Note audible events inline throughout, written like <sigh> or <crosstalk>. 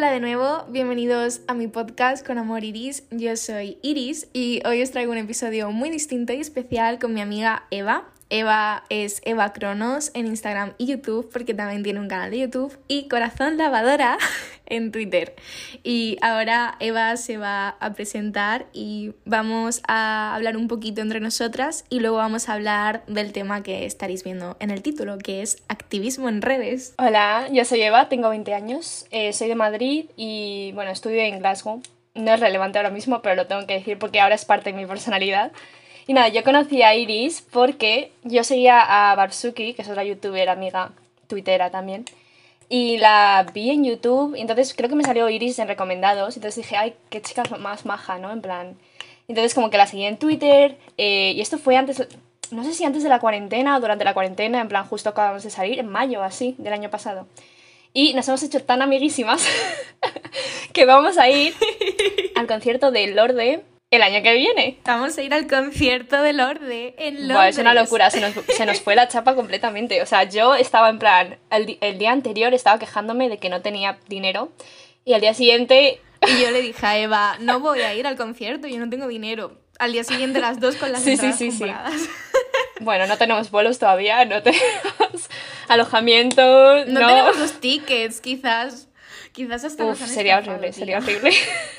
Hola de nuevo, bienvenidos a mi podcast con Amor Iris. Yo soy Iris y hoy os traigo un episodio muy distinto y especial con mi amiga Eva. Eva es Eva Cronos en Instagram y YouTube porque también tiene un canal de YouTube y Corazón Lavadora <laughs> en Twitter. Y ahora Eva se va a presentar y vamos a hablar un poquito entre nosotras y luego vamos a hablar del tema que estaréis viendo en el título, que es activismo en redes. Hola, yo soy Eva, tengo 20 años, eh, soy de Madrid y bueno, estudio en Glasgow. No es relevante ahora mismo, pero lo tengo que decir porque ahora es parte de mi personalidad. Y nada, yo conocí a Iris porque yo seguía a Barsuki, que es otra youtuber amiga, twittera también, y la vi en YouTube, entonces creo que me salió Iris en recomendados, entonces dije, ay, qué chica más maja, ¿no? En plan... Entonces como que la seguí en Twitter, eh, y esto fue antes, no sé si antes de la cuarentena o durante la cuarentena, en plan justo acabamos de salir, en mayo así, del año pasado. Y nos hemos hecho tan amiguísimas <laughs> que vamos a ir al concierto de Lorde el año que viene. Vamos a ir al concierto de Lorde en Londres. es una locura, se nos, se nos, fue la chapa completamente. O sea, yo estaba en plan, el, el, día anterior estaba quejándome de que no tenía dinero y al día siguiente... <laughs> Y yo le dije a Eva, no voy a ir al concierto, yo no tengo dinero. Al día siguiente las dos con las sí, entradas sí, sí, compradas. Sí. <laughs> Bueno, no tenemos vuelos todavía, no <laughs> tenemos alojamiento, no, no. tenemos los tickets, quizás. Quizás hasta Uf, han sería estafado, horrible, tía. sería horrible.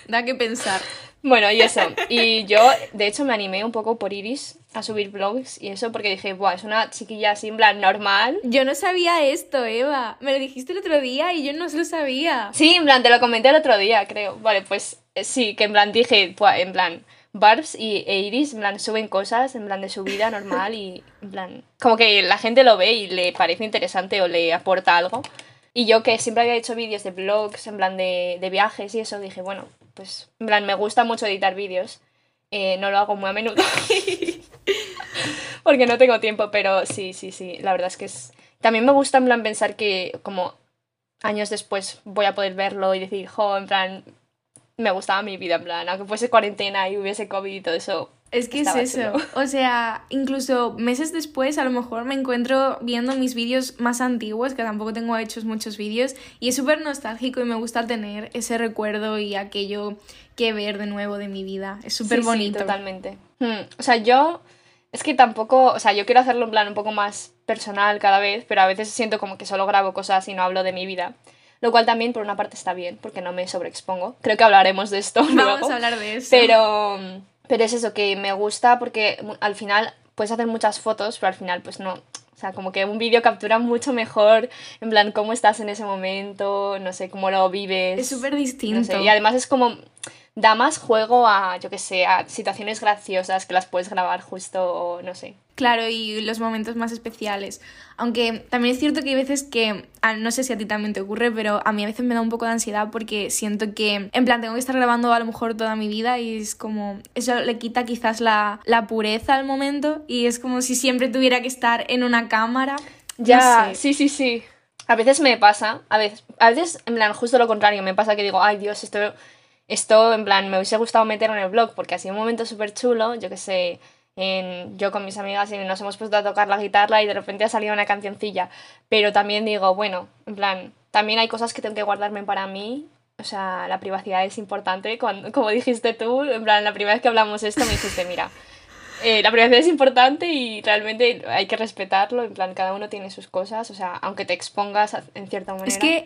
Da que pensar. Bueno, y eso. Y yo, de hecho, me animé un poco por Iris a subir vlogs y eso porque dije, Buah, es una chiquilla así en plan normal. Yo no sabía esto, Eva. Me lo dijiste el otro día y yo no lo sabía. Sí, en plan, te lo comenté el otro día, creo. Vale, pues eh, sí, que en plan dije, Buah, en plan, Barbs y e Iris, en plan, suben cosas, en plan, de su vida normal y, en plan, como que la gente lo ve y le parece interesante o le aporta algo. Y yo que siempre había hecho vídeos de vlogs, en plan, de, de viajes y eso, dije, bueno, pues, en plan, me gusta mucho editar vídeos. Eh, no lo hago muy a menudo. <laughs> Porque no tengo tiempo, pero sí, sí, sí. La verdad es que es. También me gusta, en plan, pensar que como años después voy a poder verlo y decir, jo, en plan, me gustaba mi vida, en plan, aunque fuese cuarentena y hubiese COVID y todo eso. Es que es eso. chulo. O sea, incluso meses después a lo mejor me encuentro viendo mis vídeos más antiguos, que tampoco tengo hechos muchos vídeos, y es súper nostálgico y me gusta tener ese recuerdo y aquello que ver de nuevo de mi vida. Es súper Sí, sí, bonito. totalmente. Hmm, O sea, yo. Es que tampoco. O sea, yo quiero hacerlo en plan un poco más personal cada vez, pero a veces siento como que solo grabo cosas y no hablo de mi vida. Lo cual también, por una parte, está bien, porque no me sobreexpongo. Creo que hablaremos de esto <laughs> Vamos luego. a hablar de eso. Pero, pero es eso, que me gusta porque al final puedes hacer muchas fotos, pero al final pues no. O sea, como que un vídeo captura mucho mejor, en plan, cómo estás en ese momento, no sé, cómo lo vives. es súper no distinto. sé, Y además es como, da más juego a, yo qué sé, a situaciones graciosas que las puedes grabar justo, no sé. Claro, y los momentos más especiales. Aunque también es cierto que hay veces que, ah, no sé si a ti también te ocurre, pero a mí a veces me da un poco de ansiedad porque siento que, en plan, tengo que estar grabando a lo mejor toda mi vida y es como, eso le quita quizás la, la pureza al momento y es como si siempre tuviera que estar en una cámara. No Ya, sé. sí, sí, sí. A veces me pasa, a veces, a veces, en plan, justo lo contrario, me pasa que digo, ay Dios, esto, esto, en plan, me hubiese gustado meterlo en el blog porque ha sido un momento súper chulo, yo que sé, en, yo con mis amigas y nos hemos puesto a tocar la guitarra y de repente ha salido una cancioncilla, pero también digo, bueno, en plan, también hay cosas que tengo que guardarme para mí, o sea, la privacidad es importante, cuando, como dijiste tú, en plan, la primera vez que hablamos esto me dijiste, mira, eh, la privacidad es importante y realmente hay que respetarlo. En plan, cada uno tiene sus cosas. O sea, aunque te expongas en cierta manera. Es que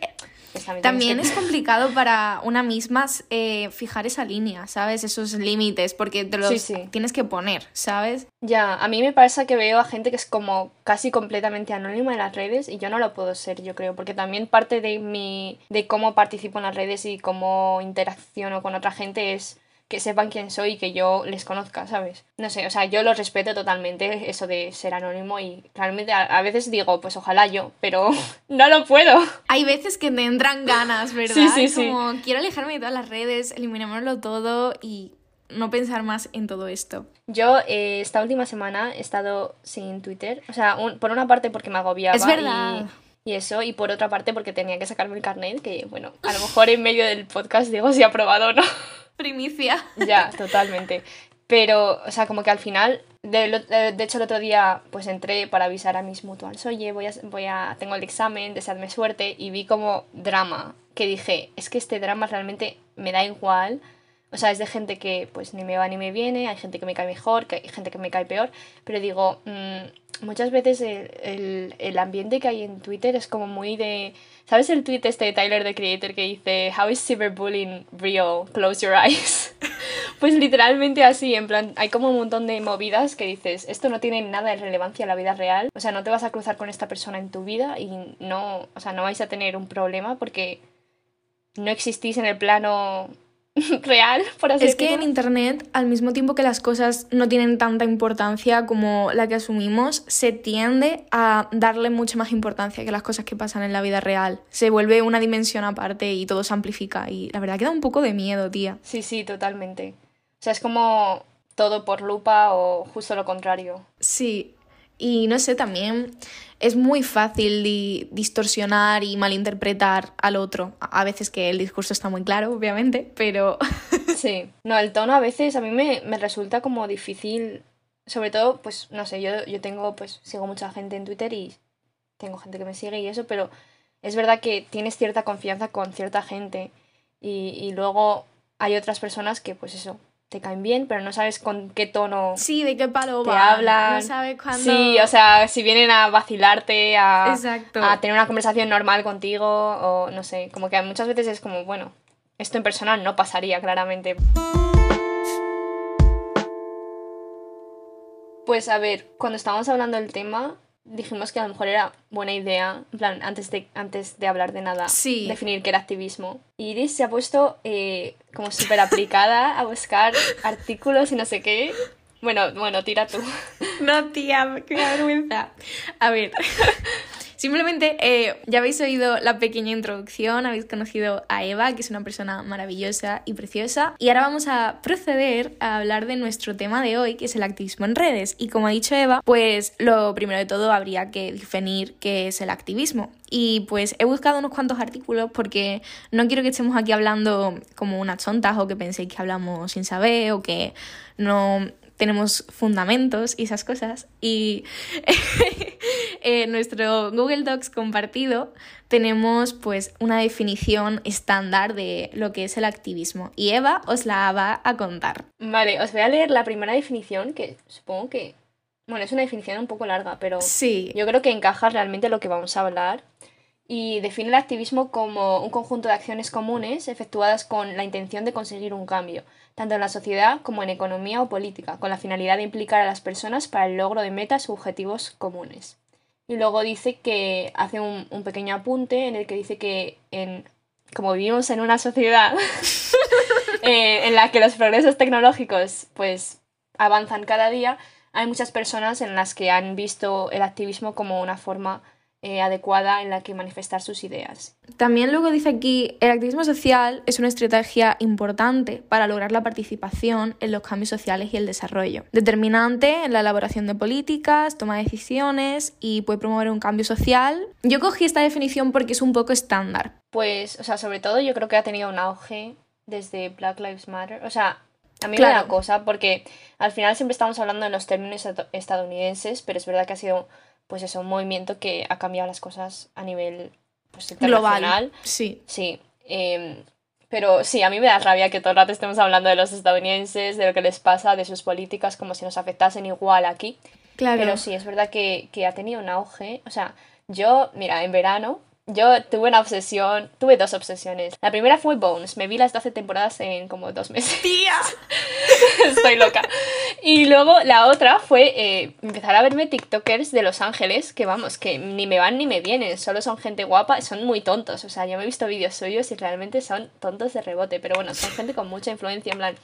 también, es complicado para una misma eh, fijar esa línea, ¿sabes? Esos límites, porque te los Sí, sí. tienes que poner, ¿sabes? Ya, a mí me pasa que veo a gente que es como casi completamente anónima en las redes y yo no lo puedo ser, yo creo, porque también parte de mi de cómo participo en las redes y cómo interacciono con otra gente es que sepan quién soy y que yo les conozca, ¿sabes? No sé, o sea, yo lo respeto totalmente eso de ser anónimo y realmente a, a veces digo, pues ojalá yo, pero <laughs> no lo puedo. Hay veces que te entran ganas, ¿verdad? Sí, sí, sí. Como quiero alejarme de todas las redes, eliminémoslo todo y no pensar más en todo esto. Yo eh, esta última semana he estado sin Twitter, o sea, un- por una parte porque me agobiaba Es verdad. Y, y eso, y por otra parte porque tenía que sacarme el carnet, que bueno, a lo mejor en medio del podcast digo si aprobado o no. <laughs> Primicia. ya, totalmente. Pero, o sea, como que al final de, de, hecho, el otro día pues entré para avisar a mis mutuals, oye, voy a, voy a, tengo el examen, deseadme suerte, y vi como drama, que dije, es que este drama realmente me da igual, o sea, es de gente que pues ni me va ni me viene, hay gente que me cae mejor, que hay gente que me cae peor, pero digo, mmm, muchas veces el, el, el, ambiente que hay en Twitter es como muy de... ¿Sabes el tweet este de Tyler, the Creator, que dice, How is cyberbullying real? Close your eyes. <laughs> pues literalmente así, en plan, hay como un montón de movidas que dices, esto no tiene nada de relevancia en la vida real, o sea, no te vas a cruzar con esta persona en tu vida y no, o sea, no vais a tener un problema porque no existís en el plano <laughs> real, por así Es que en Internet, al mismo tiempo que las cosas no tienen tanta importancia como la que asumimos, se tiende a darle mucha más importancia que las cosas que pasan en la vida real. Se vuelve una dimensión aparte y todo se amplifica. Y la verdad que da un poco de miedo, tía. Sí, sí, totalmente. O sea, es como todo por lupa o justo lo contrario. Sí, y no sé, también es muy fácil distorsionar y malinterpretar al otro. A veces que el discurso está muy claro, obviamente, pero... <laughs> sí, no, el tono a veces a mí me, me, resulta como difícil, sobre todo, pues, no sé, yo, yo tengo, pues, sigo mucha gente en Twitter y tengo gente que me sigue y eso, pero es verdad que tienes cierta confianza con cierta gente y, y luego hay otras personas que, pues eso, te caen bien, pero no sabes con qué tono. Sí, de qué palo te hablan. No sabes cuándo. Sí, o sea, si vienen a vacilarte, a, a tener una conversación normal contigo, o no sé, como que muchas veces es como, bueno, esto en persona no pasaría claramente. Pues a ver, cuando estábamos hablando del tema, dijimos que a lo mejor era buena idea, en plan, antes de, antes de hablar de nada, definir qué era activismo. Iris se ha puesto eh, como súper aplicada a buscar artículos y no sé qué. Bueno, bueno, tira tú. No, tía, qué vergüenza. A ver, <laughs> Simplemente eh, ya habéis oído la pequeña introducción, habéis conocido a Eva, que es una persona maravillosa y preciosa. Y ahora vamos a proceder a hablar de nuestro tema de hoy, que es el activismo en redes. Y como ha dicho Eva, pues lo primero de todo habría que definir qué es el activismo. Y pues he buscado unos cuantos artículos porque no quiero que estemos aquí hablando como unas tontas o que penséis que hablamos sin saber o que no tenemos fundamentos y esas cosas. Y <laughs> en nuestro Google Docs compartido tenemos pues una definición estándar de lo que es el activismo. Y Eva os la va a contar. Vale, os voy a leer la primera definición, que supongo que... Bueno, es una definición un poco larga, pero sí. yo creo que encaja realmente lo que vamos a hablar y define el activismo como un conjunto de acciones comunes efectuadas con la intención de conseguir un cambio, tanto en la sociedad como en economía o política, con la finalidad de implicar a las personas para el logro de metas u objetivos comunes. Y luego dice que hace un, pequeño apunte en el que dice que en, como vivimos en una sociedad <laughs> eh, en la que los progresos tecnológicos pues avanzan cada día, hay muchas personas en las que han visto el activismo como una forma eh, adecuada en la que manifestar sus ideas. También luego dice aquí, el activismo social es una estrategia importante para lograr la participación en los cambios sociales y el desarrollo, determinante en la elaboración de políticas, toma de decisiones y puede promover un cambio social. Yo cogí esta definición porque es un poco estándar. Pues, o sea, sobre todo yo creo que ha tenido un auge desde Black Lives Matter. O sea, a mí me da cosa porque al final siempre estamos hablando en los términos estadounidenses, pero es verdad que ha sido pues es un movimiento que ha cambiado las cosas a nivel pues, internacional. Global, sí. Sí. Em, pero sí, a mí me da rabia que todo el rato estemos hablando de los estadounidenses, de lo que les pasa, de sus políticas, como si nos afectasen igual aquí. Claro. Pero sí, es verdad que, que ha tenido un auge. O sea, yo, mira, en verano yo tuve una obsesión, tuve dos obsesiones. La primera fue Bones, me vi las 12 temporadas en como dos meses. ¡Tía! <laughs> Estoy loca. Y luego la otra fue eh, empezar a verme TikTokers de Los Ángeles, que vamos, que ni me van ni me vienen, solo son gente guapa, son muy tontos. O sea, yo me he visto vídeos suyos y realmente son tontos de rebote, pero bueno, son gente con mucha influencia, en plan,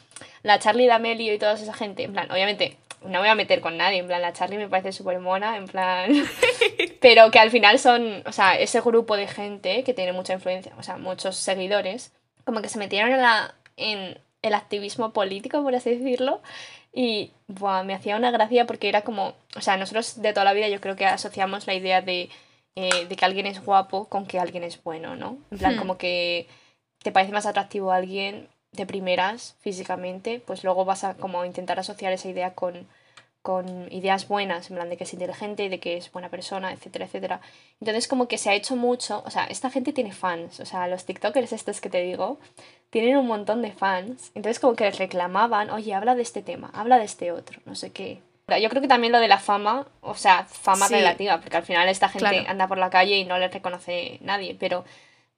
la Charlie D'Amelio y toda esa gente, en plan, obviamente no voy a meter con nadie, en plan, la Charlie me parece súper mona, en plan... <laughs> pero que al final son, o sea, ese grupo de gente que tiene mucha influencia, o sea, muchos seguidores, como que se metieron en, la, en el activismo político, por así decirlo, y buah, me hacía una gracia porque era como, o sea, nosotros de toda la vida yo creo que asociamos la idea de, eh, de que alguien es guapo con que alguien es bueno, ¿no? En plan, hmm. como que te parece más atractivo a alguien de primeras físicamente, pues luego vas a como intentar asociar esa idea con, con ideas buenas, en plan de que es inteligente, de que es buena persona, etcétera, etcétera. Entonces como que se ha hecho mucho, o sea, esta gente tiene fans, o sea, los TikTokers estos que te digo, tienen un montón de fans. Entonces como que les reclamaban, oye, habla de este tema, habla de este otro, no sé qué. Yo creo que también lo de la fama, o sea, fama relativa, porque al final esta gente anda por la calle y no le reconoce nadie, pero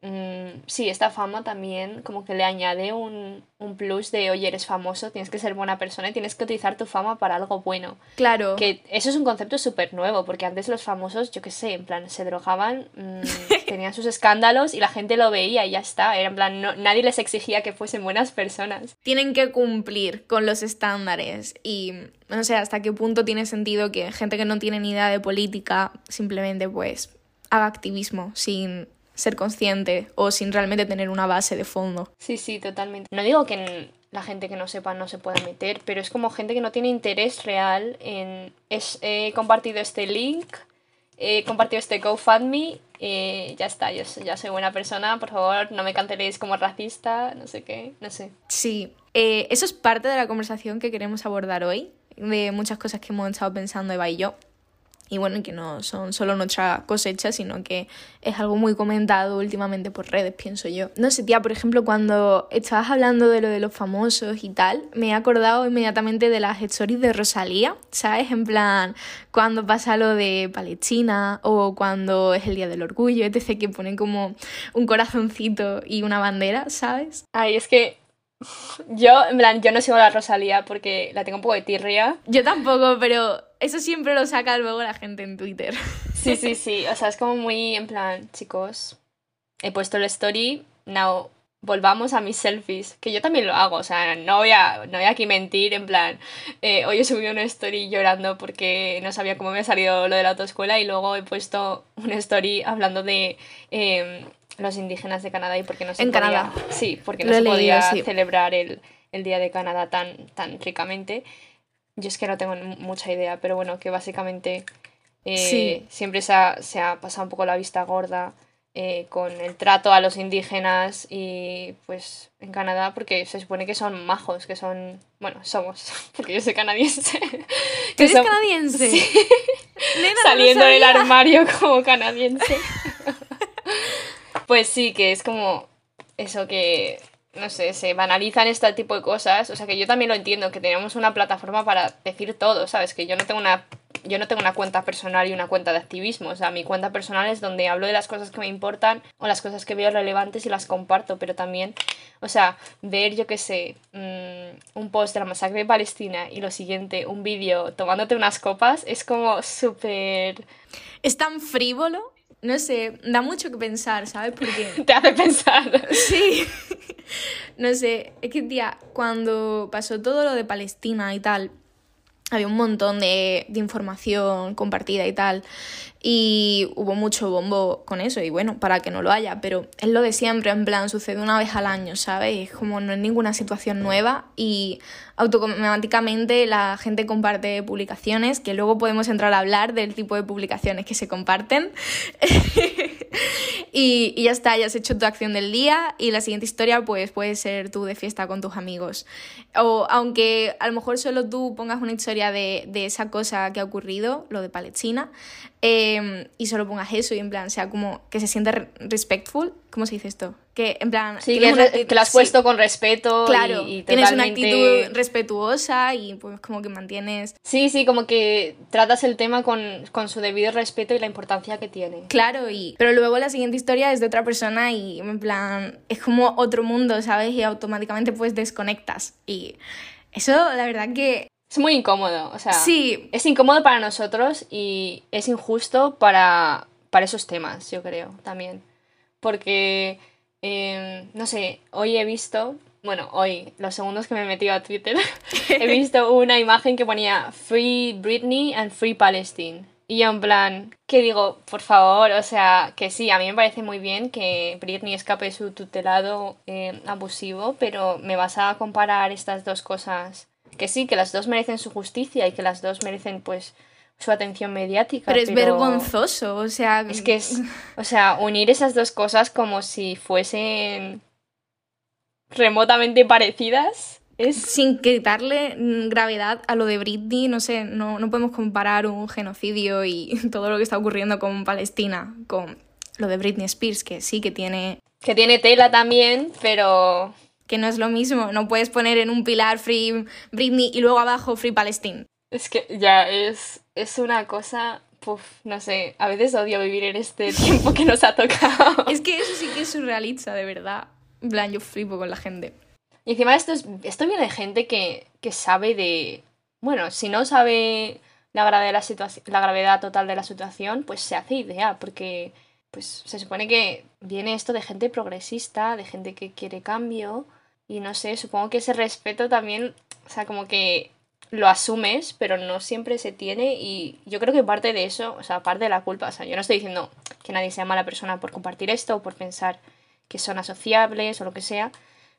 Mm, sí, esta fama también como que le añade un, un, plus de, oye, eres famoso, tienes que ser buena persona y tienes que utilizar tu fama para algo bueno. Claro. Que eso es un concepto súper nuevo, porque antes los famosos, yo qué sé, en plan, se drogaban, mm, <laughs> tenían sus escándalos y la gente lo veía y ya está. Era en plan, no, nadie les exigía que fuesen buenas personas. Tienen que cumplir con los estándares y no sé hasta qué punto tiene sentido que gente que no tiene ni idea de política simplemente pues haga activismo sin ser consciente o sin realmente tener una base de fondo. Sí, sí, totalmente. No digo que la gente que no sepa no se pueda meter, pero es como gente que no tiene interés real en... Es, he compartido este link, he compartido este GoFundMe, eh, ya está, yo ya soy buena persona, por favor, no me canteléis como racista, no sé qué, no sé. Sí, eh, eso es parte de la conversación que queremos abordar hoy, de muchas cosas que hemos estado pensando Eva y yo y bueno, que no son solo nuestra cosecha, sino que es algo muy comentado últimamente por redes, pienso yo. No sé, tía, por ejemplo, cuando estabas hablando de lo de los famosos y tal, me he acordado inmediatamente de las stories de Rosalía, ¿sabes? En plan, cuando pasa lo de Palestina o cuando es el Día del Orgullo, etc., que ponen como un corazoncito y una bandera, ¿sabes? Ay, es que yo, en plan, yo no sigo a la Rosalía porque la tengo un poco de tirria. Yo tampoco, pero eso siempre lo saca luego la gente en Twitter. Sí, sí, <laughs> sí. O sea, es como muy en plan, chicos, he puesto el story, now volvamos a mis selfies, que yo también lo hago, o sea, no voy a, no voy aquí mentir, en plan, eh, hoy he subido una story llorando porque no sabía cómo me ha salido lo de la autoescuela y luego he puesto una story hablando de em, los indígenas de Canadá y porque no se en Canadá. Sí, porque no se podía celebrar el, Día de Canadá tan, tan ricamente. Yo es que no tengo mucha idea, pero bueno, que básicamente eh, siempre se ha, se ha, pasado un poco la vista gorda eh, con el trato a los indígenas y pues en Canadá porque se supone que son majos, que son, bueno, somos, <laughs> porque yo soy canadiense. ¿Eres canadiense? <laughs> Saliendo del armario como canadiense. <laughs> Pues sí, que es como eso que, no sé, se banalizan este tipo de cosas. O sea, que yo también lo entiendo, que tenemos una plataforma para decir todo, ¿sabes? Que yo no tengo una yo no tengo una cuenta personal y una cuenta de activismo. O sea, mi cuenta personal es donde hablo de las cosas que me importan o las cosas que veo relevantes y las comparto. Pero también, o sea, ver, yo qué sé, mm, un post de la masacre de Palestina y lo siguiente, un vídeo tomándote unas copas, es como súper... Es tan frívolo no sé, da mucho que pensar, ¿sabes? Porque... <laughs> Te hace pensar. Sí. no sé, es que, tía, cuando pasó todo lo de Palestina y tal, había un montón de, de, información compartida y tal. Y hubo mucho bombo con eso. Y bueno, para que no lo haya. Pero es lo de siempre, en plan, sucede una vez al año, ¿sabes? Es como no es ninguna situación nueva. Y automáticamente la gente comparte publicaciones, que luego podemos entrar a hablar del tipo de publicaciones que se comparten. <laughs> y, y, ya está, ya has hecho tu acción del día y la siguiente historia pues puede ser tú de fiesta con tus amigos. O aunque a lo mejor solo tú pongas una historia de, de esa cosa que ha ocurrido, lo de Palestina, eh, y solo pongas eso y en plan sea como que se siente respectful, ¿cómo se dice esto? Que en plan... Sí, que, lo has puesto con respeto. Claro, y, tienes una actitud respetuosa y pues como que mantienes... Sí, sí, como que tratas el tema con, con, su debido respeto y la importancia que tiene. Claro, y pero luego la siguiente historia es de otra persona y en plan es como otro mundo, ¿sabes? Y automáticamente pues desconectas. Y eso la verdad que... Es muy incómodo, o sea... Sí. Es incómodo para nosotros y es injusto para, para esos temas, yo creo, también. Porque Em, no sé, hoy he visto, bueno, hoy, los segundos que me he metido a Twitter, <laughs> he visto una imagen que ponía Free Britney and Free Palestine. Y yo en plan, que digo, por favor, o sea, que sí, a mí me parece muy bien que Britney escape de su tutelado em, abusivo, pero me vas a comparar estas dos cosas, que sí, que las dos merecen su justicia y que las dos merecen pues su atención mediática. Pero es vergonzoso, o sea... Es que es, <laughs> o sea, unir esas dos cosas como si fuesen remotamente parecidas Es... Sin quitarle mm, gravedad a lo de Britney, no sé, no, no podemos comparar un genocidio y <laughs> todo lo que está ocurriendo con Palestina con lo de Britney Spears, que sí que tiene... Que tiene tela también, pero... Que no es lo mismo, no puedes poner en un pilar Free Britney y luego abajo Free Palestine. Es que ya es, es una cosa Puf, no sé, a veces odio vivir en este <laughs> tiempo que nos ha tocado. es que eso sí que es surrealista, de verdad. En plan, yo flipo con la gente. Y encima esto, es, esto viene de gente que, que sabe de... Bueno, si no sabe la gravedad, la, la gravedad total de la situación, pues se hace idea, porque pues se supone que viene esto de gente progresista, de gente que quiere cambio, y no sé, supongo que ese respeto también, o sea, como que lo asumes, pero no siempre se tiene y yo creo que parte de eso, o sea, parte de la culpa, o sea, yo no estoy diciendo que nadie sea mala persona por compartir esto o por pensar que son asociables o lo que sea,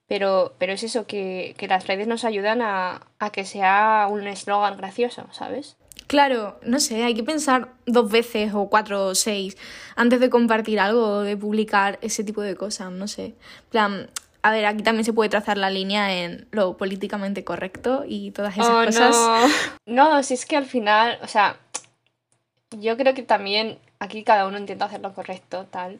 pero, pero es eso, que, las redes nos ayudan a, a que sea un eslogan gracioso, ¿sabes? Claro, no sé, hay que pensar dos veces o cuatro o seis antes de compartir algo o de publicar ese tipo de cosas, no sé. plan, a ver, aquí también se puede trazar la línea en lo políticamente correcto y todas esas oh, cosas. No. no, si es que al final, o sea, yo creo que también aquí cada uno intenta hacer lo correcto, tal.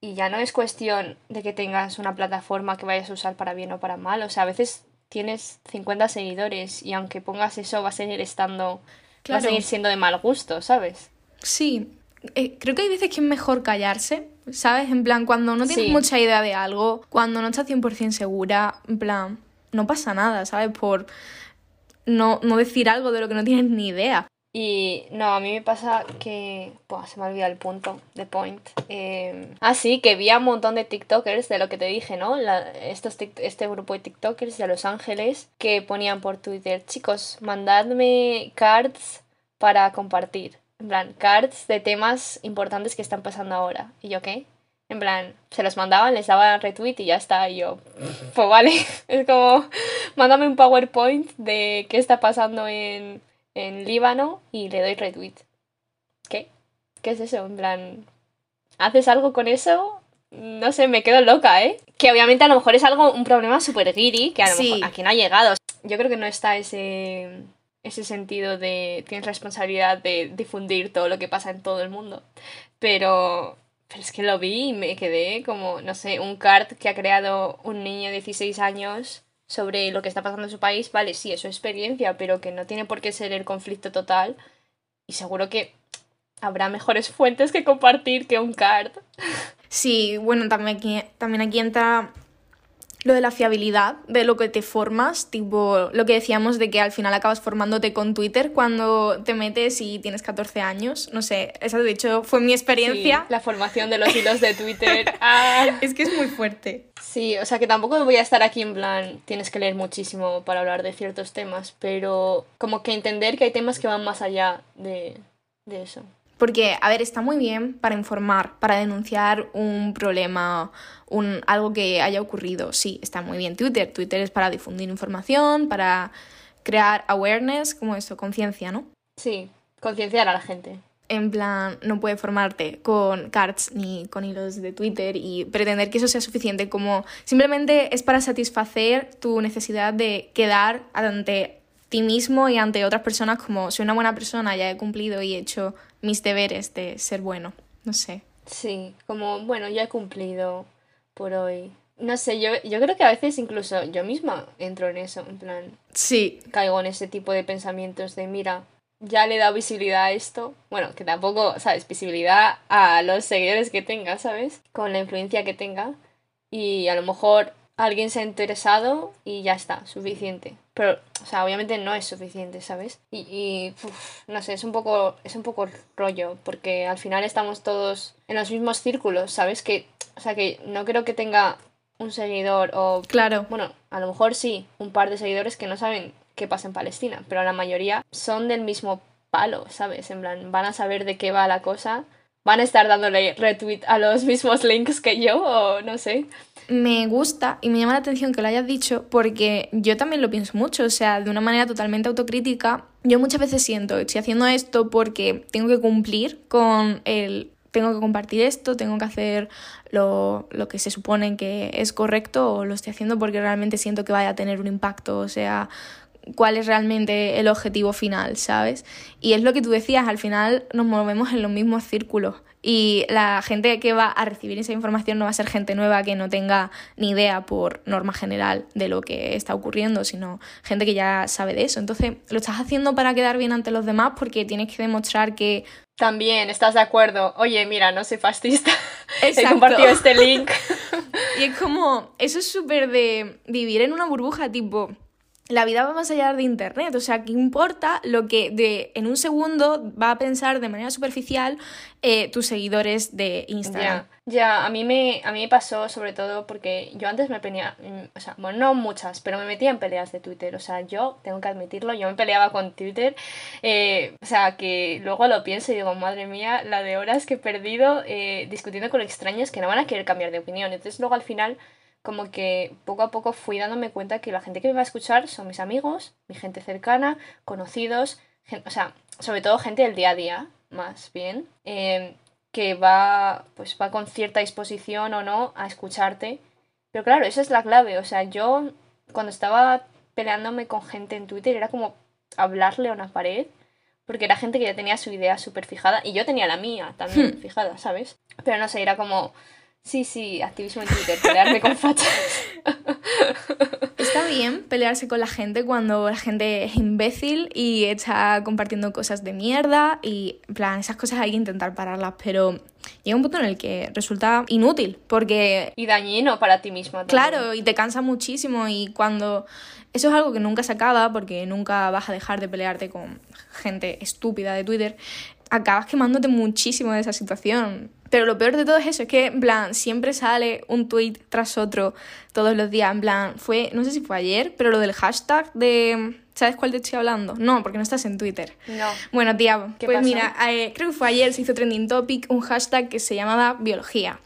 Y ya no es cuestión de que tengas una plataforma que vayas a usar para bien o para mal. O sea, a veces tienes 50 seguidores y aunque pongas eso va a seguir estando, va a seguir siendo de mal gusto, ¿sabes? Sí, eh, creo que hay veces que es mejor callarse, ¿sabes? En plan, cuando no tienes mucha idea de algo, cuando no estás 100% segura, en plan, no pasa nada, ¿sabes? Por no, no decir algo de lo que no tienes ni idea. Y no, a mí me pasa que. Buah, se me olvida el punto, the point. Eh... Ah, sí, que vi a un montón de TikTokers de lo que te dije, ¿no? estos este grupo de TikTokers de Los Ángeles que ponían por Twitter: chicos, mandadme cards para compartir. En plan, cards de temas importantes que están pasando ahora. ¿Y yo qué? En plan, se los mandaban, les daba retweet y ya está. Y yo, pues vale. <laughs> Es como, mándame un PowerPoint de qué está pasando en, en Líbano y le doy retweet. ¿Qué? ¿Qué es eso? En plan, ¿haces algo con eso? No sé, me quedo loca, ¿eh? Que obviamente a lo mejor es algo, un problema súper guiri, que a lo mejor aquí no ha llegado. Yo creo que no está ese ese sentido de tienes responsabilidad de difundir todo lo que pasa en todo el mundo. Pero, pero es que lo vi y me quedé como, no sé, un card que ha creado un niño de 16 años sobre lo que está pasando en su país, vale, sí, es su experiencia, pero que no tiene por qué ser el conflicto total. Y seguro que habrá mejores fuentes que compartir que un card. Sí, bueno, también aquí, también aquí entra lo de la fiabilidad de lo que te formas, tipo lo que decíamos de que al final acabas formándote con Twitter cuando te metes y tienes 14 años. No sé, esa de hecho fue mi experiencia. la formación de los hilos de Twitter. <laughs> Ah. Es que es muy fuerte. Sí, o sea que tampoco voy a estar aquí en plan, tienes que leer muchísimo para hablar de ciertos temas, pero como que entender que hay temas que van más allá de, de eso. Porque, a ver, está muy bien para informar, para denunciar un problema, un, algo que haya ocurrido. Sí, está muy bien Twitter. Twitter es para difundir información, para crear awareness, como eso, conciencia, ¿no? Sí, concienciar a la gente. En plan, no puedes formarte con cards ni con hilos de Twitter y pretender que eso sea suficiente. Como simplemente es para satisfacer tu necesidad de quedar ante ti mismo y ante otras personas como soy una buena persona, ya he cumplido y he hecho mis deberes de ser bueno. No sé. Sí, como, bueno, ya he cumplido por hoy. No sé, yo, yo creo que a veces incluso yo misma entro en eso, en plan... Sí. Caigo en ese tipo de pensamientos de, mira, ya le he dado visibilidad a esto. Bueno, que tampoco, ¿sabes? Visibilidad a los seguidores que tenga, ¿sabes? Con la influencia que tenga. Y a lo mejor alguien se ha interesado y ya está, suficiente. Pero, o sea, obviamente no es suficiente, ¿sabes? Y, y no sé, es un poco, es un poco rollo, porque al final estamos todos en los mismos círculos, ¿sabes? Que, o sea, que no creo que tenga un seguidor o... Claro. Bueno, a lo mejor sí, un par de seguidores que no saben qué pasa en Palestina, pero la mayoría son del mismo palo, ¿sabes? En plan, van a saber de qué va la cosa, van a estar dándole retweet a los mismos links que yo, o no sé me gusta y me llama la atención que lo hayas dicho porque yo también lo pienso mucho, o sea, de una manera totalmente autocrítica. Yo muchas veces siento, estoy haciendo esto porque tengo que cumplir con el tengo que compartir esto, tengo que hacer lo, lo, que se supone que es correcto o lo estoy haciendo porque realmente siento que vaya a tener un impacto, o sea, cuál es realmente el objetivo final, ¿sabes? Y es lo que tú decías, al final nos movemos en los mismos círculos y la gente que va a recibir esa información no va a ser gente nueva que no tenga ni idea por norma general de lo que está ocurriendo, sino gente que ya sabe de eso. Entonces, lo estás haciendo para quedar bien ante los demás porque tienes que demostrar que... También, estás de acuerdo. Oye, mira, no soy fascista. <laughs> He compartido este link. <laughs> y es como, eso es súper de vivir en una burbuja tipo la vida va más allá de Internet, o sea, ¿qué importa lo que de, en un segundo va a pensar de manera superficial eh, tus seguidores de Instagram? Ya, a, mí me, a mí me pasó sobre todo porque yo antes me peleaba, mm, o sea, bueno, no muchas, pero me metía en peleas de Twitter, o sea, yo tengo que admitirlo, yo me peleaba con Twitter, eh, o sea, que luego lo pienso y digo, madre mía, la de horas que he perdido eh, discutiendo con extraños que no van a querer cambiar de opinión, entonces luego al final como que poco a poco fui dándome cuenta que la gente que me va a escuchar son mis amigos, mi gente cercana, conocidos, o sea, sobre todo gente del día a día, más bien, em, que va, pues va con cierta disposición o no a escucharte. Pero claro, esa es la clave, o sea, yo cuando estaba peleándome con gente en Twitter era como hablarle a una pared, porque era gente que ya tenía su idea súper fijada y yo tenía la mía también hmm. fijada, ¿sabes? Pero no sé, era como Sí, sí, activismo en Twitter, pelearme con fachas. <laughs> Está bien pelearse con la gente cuando la gente es imbécil y está compartiendo cosas de mierda y, en plan, esas cosas hay que intentar pararlas, pero llega un punto en el que resulta inútil porque... Y dañino para ti mismo. Claro, y te cansa muchísimo y cuando... Eso es algo que nunca se acaba porque nunca vas a dejar de pelearte con gente estúpida de Twitter. Acabas quemándote muchísimo de esa situación pero lo peor de todo es eso, es que, en plan, siempre sale un tweet tras otro todos los días. En plan, fue, no sé si fue ayer, pero lo del hashtag de. ¿Sabes cuál te estoy hablando? No, porque no estás en Twitter. No. Bueno, tía, pues mira, eh, creo que fue ayer, se hizo trending topic un hashtag que se llamaba biología.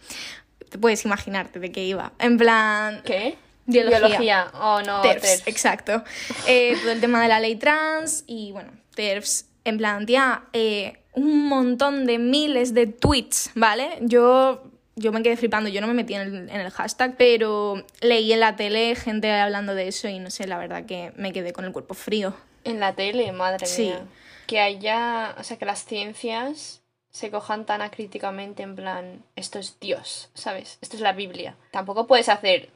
Te puedes imaginarte de qué iba. En plan. ¿Qué? Biología. Biología. Oh, no. TERFs, exacto. Eh, todo el tema de la ley trans y, bueno, TERFs. En plan, tía, eh, un montón de miles de tweets, ¿vale? Yo, yo me quedé flipando, yo no me metí en el, en el hashtag, pero leí en la tele gente hablando de eso y no sé, la verdad que me quedé con el cuerpo frío. En la tele, madre mía. Que haya, o sea, que las ciencias se cojan tan acríticamente en plan, esto es Dios, ¿sabes? Esto es la Biblia. Tampoco puedes hacer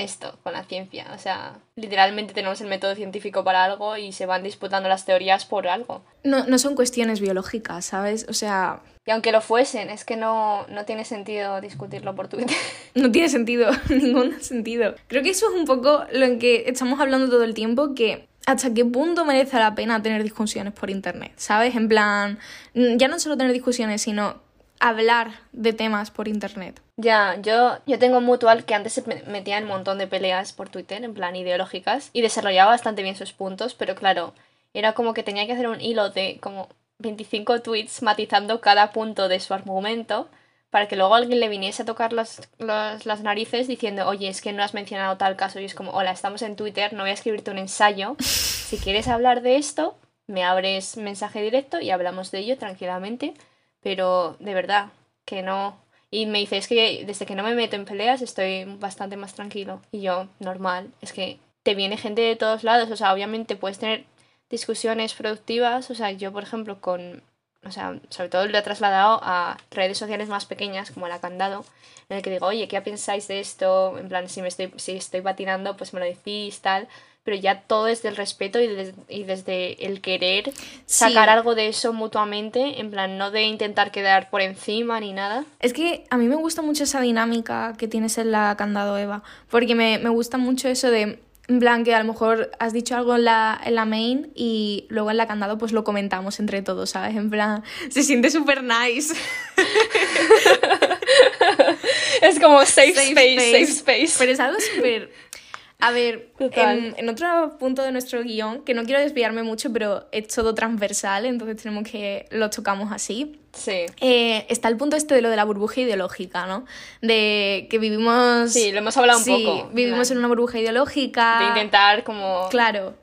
esto con la ciencia. O sea, literalmente tenemos el método científico para algo y se van disputando las teorías por algo. No, no son cuestiones biológicas, ¿sabes? O sea... Y aunque lo fuesen, es que no, no tiene sentido discutirlo por Twitter. <laughs> No tiene sentido, <laughs> ningún sentido. Creo que eso es un poco lo en que estamos hablando todo el tiempo, que hasta qué punto merece la pena tener discusiones por internet, ¿sabes? En plan, ya no solo tener discusiones, sino hablar de temas por internet. Ya, yo, yo tengo un mutual que antes se metía en un montón de peleas por Twitter, en plan ideológicas, y desarrollaba bastante bien sus puntos, pero claro, era como que tenía que hacer un hilo de como 25 tweets matizando cada punto de su argumento para que luego alguien le viniese a tocar las, las, narices diciendo, oye, es que no has mencionado tal caso. Y es como, hola, estamos en Twitter, no voy a escribirte un ensayo. <laughs> Si quieres hablar de esto, me abres mensaje directo y hablamos de ello tranquilamente pero de verdad que no. Y me dice, es que desde que no me meto en peleas estoy bastante más tranquilo. Y yo, normal, es que te viene gente de todos lados, o sea, obviamente puedes tener discusiones productivas, o sea, yo por ejemplo con, o sea, sobre todo lo he trasladado a redes sociales más pequeñas como la Candado, en el que digo, oye, ¿qué pensáis de esto? En plan, si me estoy, si estoy patinando, pues me lo decís, tal pero ya todo es del respeto y, y desde el querer sacar algo de eso mutuamente, en plan, no de intentar quedar por encima ni nada. Es que a mí me gusta mucho esa dinámica que tienes en la Candado Eva, porque me, me gusta mucho eso de en plan que a lo mejor has dicho algo en la, en la main y luego en la candado pues lo comentamos entre todos, ¿sabes? En plan, <laughs> se siente súper nice. <laughs> es como safe, space, safe space. Pero es algo súper A ver, en, en, otro punto de nuestro guion, que no quiero desviarme mucho, pero es todo transversal, entonces tenemos que lo tocamos así. Sí. Eh, está el punto este de lo de la burbuja ideológica, ¿no? De que vivimos... Sí, lo hemos hablado un sí, poco. vivimos en una burbuja ideológica. De intentar como... Claro.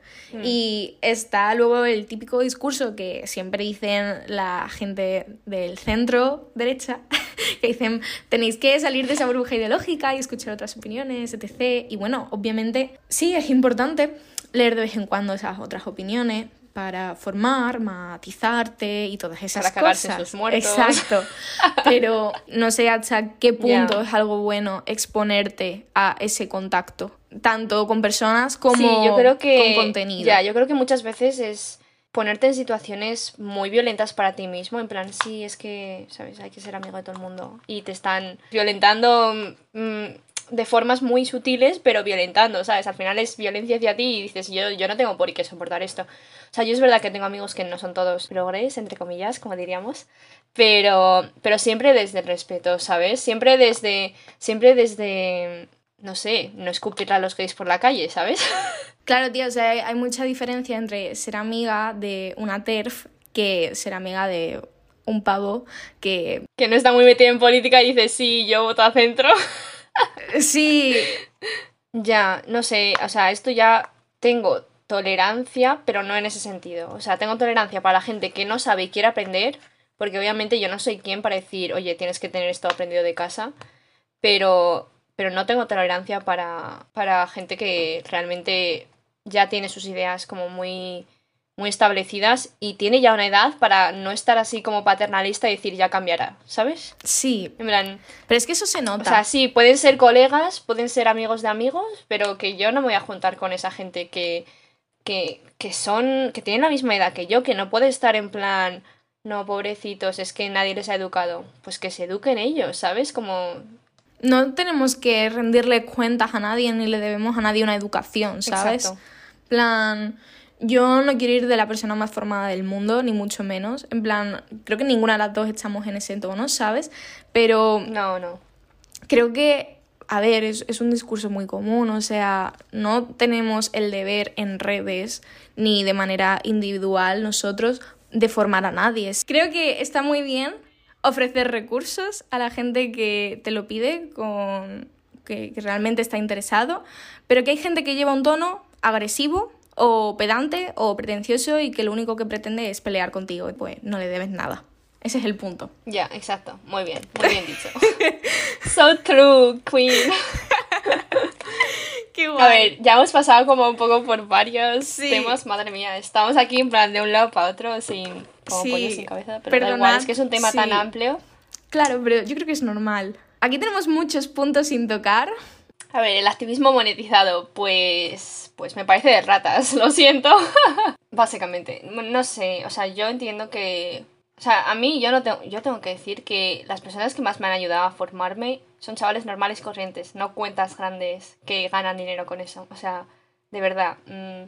Y está luego el típico discurso que siempre dicen la gente del centro derecha, <laughs> que dicen tenéis que salir de esa burbuja ideológica y escuchar otras opiniones, etc. Y bueno, obviamente sí, es importante leer de vez en cuando esas otras opiniones para formar, matizarte y todas esas para cosas. sus muertos. Exacto. <laughs> Pero no sé hasta qué punto yeah. es algo bueno exponerte a ese contacto tanto con personas como sí, yo creo que, con contenido. Ya, yo creo que muchas veces es ponerte en situaciones muy violentas para ti mismo, en plan, sí, es que, ¿sabes? Hay que ser amigo de todo el mundo. Y te están violentando mmm, de formas muy sutiles, pero violentando, ¿sabes? Al final es violencia hacia ti y dices, yo, yo no tengo por qué soportar esto. O sea, yo es verdad que tengo amigos que no son todos progres, entre comillas, como diríamos, pero, pero siempre desde el respeto, ¿sabes? Siempre desde, siempre desde no sé, no escupirle a los gays por la calle, ¿sabes? <laughs> Claro, tío, o sea, hay, mucha diferencia entre ser amiga de una TERF que ser amiga de un pavo que... Que no está muy metido en política y dice, sí, yo voto a centro. <laughs> sí. Ya, no sé, o sea, esto ya tengo tolerancia, pero no en ese sentido. O sea, tengo tolerancia para la gente que no sabe y quiere aprender, porque obviamente yo no soy quien para decir, oye, tienes que tener esto aprendido de casa, pero pero no tengo tolerancia para, para gente que realmente ya tiene sus ideas como muy, muy establecidas y tiene ya una edad para no estar así como paternalista y decir ya cambiará, ¿sabes? Sí. En plan, pero es que eso se nota. O sea, sí, pueden ser colegas, pueden ser amigos de amigos, pero que yo no me voy a juntar con esa gente que, que, que son, que tienen la misma edad que yo, que no puede estar en plan, no, pobrecitos, es que nadie les ha educado. Pues que se eduquen ellos, ¿sabes? Como no tenemos que rendirle cuentas a nadie ni le debemos a nadie una educación, ¿sabes? Exacto. plan, yo no quiero ir de la persona más formada del mundo, ni mucho menos. En plan, creo que ninguna de las dos estamos en ese tono, ¿sabes? Pero No, no. creo que, a ver, es, es un discurso muy común, o sea, no tenemos el deber en redes ni de manera individual nosotros de formar a nadie. Creo que está muy bien ofrecer recursos a la gente que te lo pide, con, que, que, realmente está interesado, pero que hay gente que lleva un tono agresivo o pedante o pretencioso y que lo único que pretende es pelear contigo, pues no le debes nada. Ese es el punto. Ya, yeah, exacto. Muy bien, muy bien dicho. <laughs> so true, queen. Qué guay. A ver, ya hemos pasado como un poco por varios Sí. temas, madre mía. Estamos aquí en plan de un lado para otro sin, como Sí, pollo sin cabeza, pero da perdonad, igual, es que es un tema tan amplio. Claro, pero yo creo que es normal. Aquí tenemos muchos puntos sin tocar. A ver, el activismo monetizado, pues, pues me parece de ratas, <laughs> lo siento. <laughs> Básicamente, no sé, o sea, yo entiendo que, o sea, a mí yo no tengo, yo tengo que decir que las personas que más me han ayudado a formarme son chavales normales corrientes, no cuentas grandes que ganan dinero con eso. O sea, de verdad, mmm,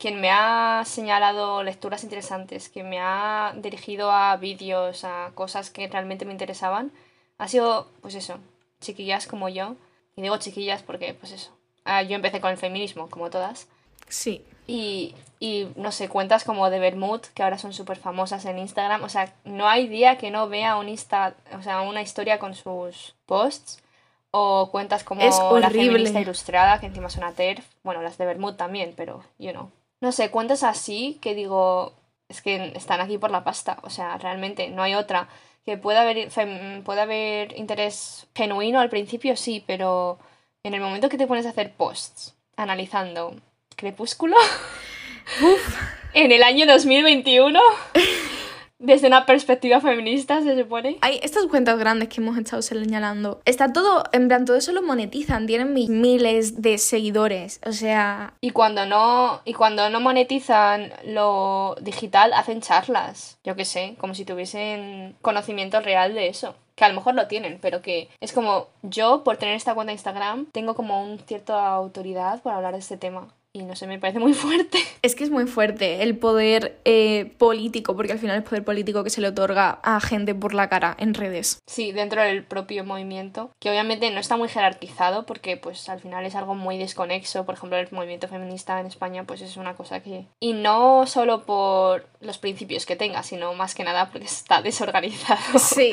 quien me ha señalado lecturas interesantes, quien me ha dirigido a vídeos, a cosas que realmente me interesaban, ha sido, pues eso, chiquillas como yo. Y digo chiquillas porque, pues eso, ah, yo empecé con el feminismo, como todas. Sí. Y, y no sé, cuentas como de Bermud, que ahora son súper famosas en Instagram. O sea, no hay día que no vea un Insta, o sea, una historia con sus posts. O cuentas como Es la feminista ilustrada, que encima es una TERF. Bueno, las de Bermud también, pero, you know. No sé, cuentas así que digo, es que están aquí por la pasta. O sea, realmente, no hay otra. Que pueda haber, puede haber interés genuino al principio, sí, pero en el momento que te pones a hacer posts analizando Crepúsculo <laughs> en el año 2021 <laughs> desde una perspectiva feminista, se supone. Hay estas cuentas grandes que hemos estado señalando. Está todo, en plan, todo eso lo monetizan. Tienen mi- miles de seguidores. O sea, Y cuando no y cuando no monetizan lo digital hacen charlas, yo qué sé, como si tuviesen conocimiento real de eso. Que a lo mejor lo tienen, pero que es como yo por tener esta cuenta de Instagram tengo como un cierta autoridad para hablar de este tema. Y no sé, me parece muy <laughs> fuerte. Es que es muy fuerte el poder eh, político, porque al final es poder político que se le otorga a gente por la cara en redes. Sí, dentro del propio movimiento, que obviamente no está muy jerarquizado porque pues al final es algo muy desconexo. Por ejemplo, el movimiento feminista en España pues es una cosa que... Y no solo por los principios que tenga, sino más que nada porque <laughs> está desorganizado. Sí.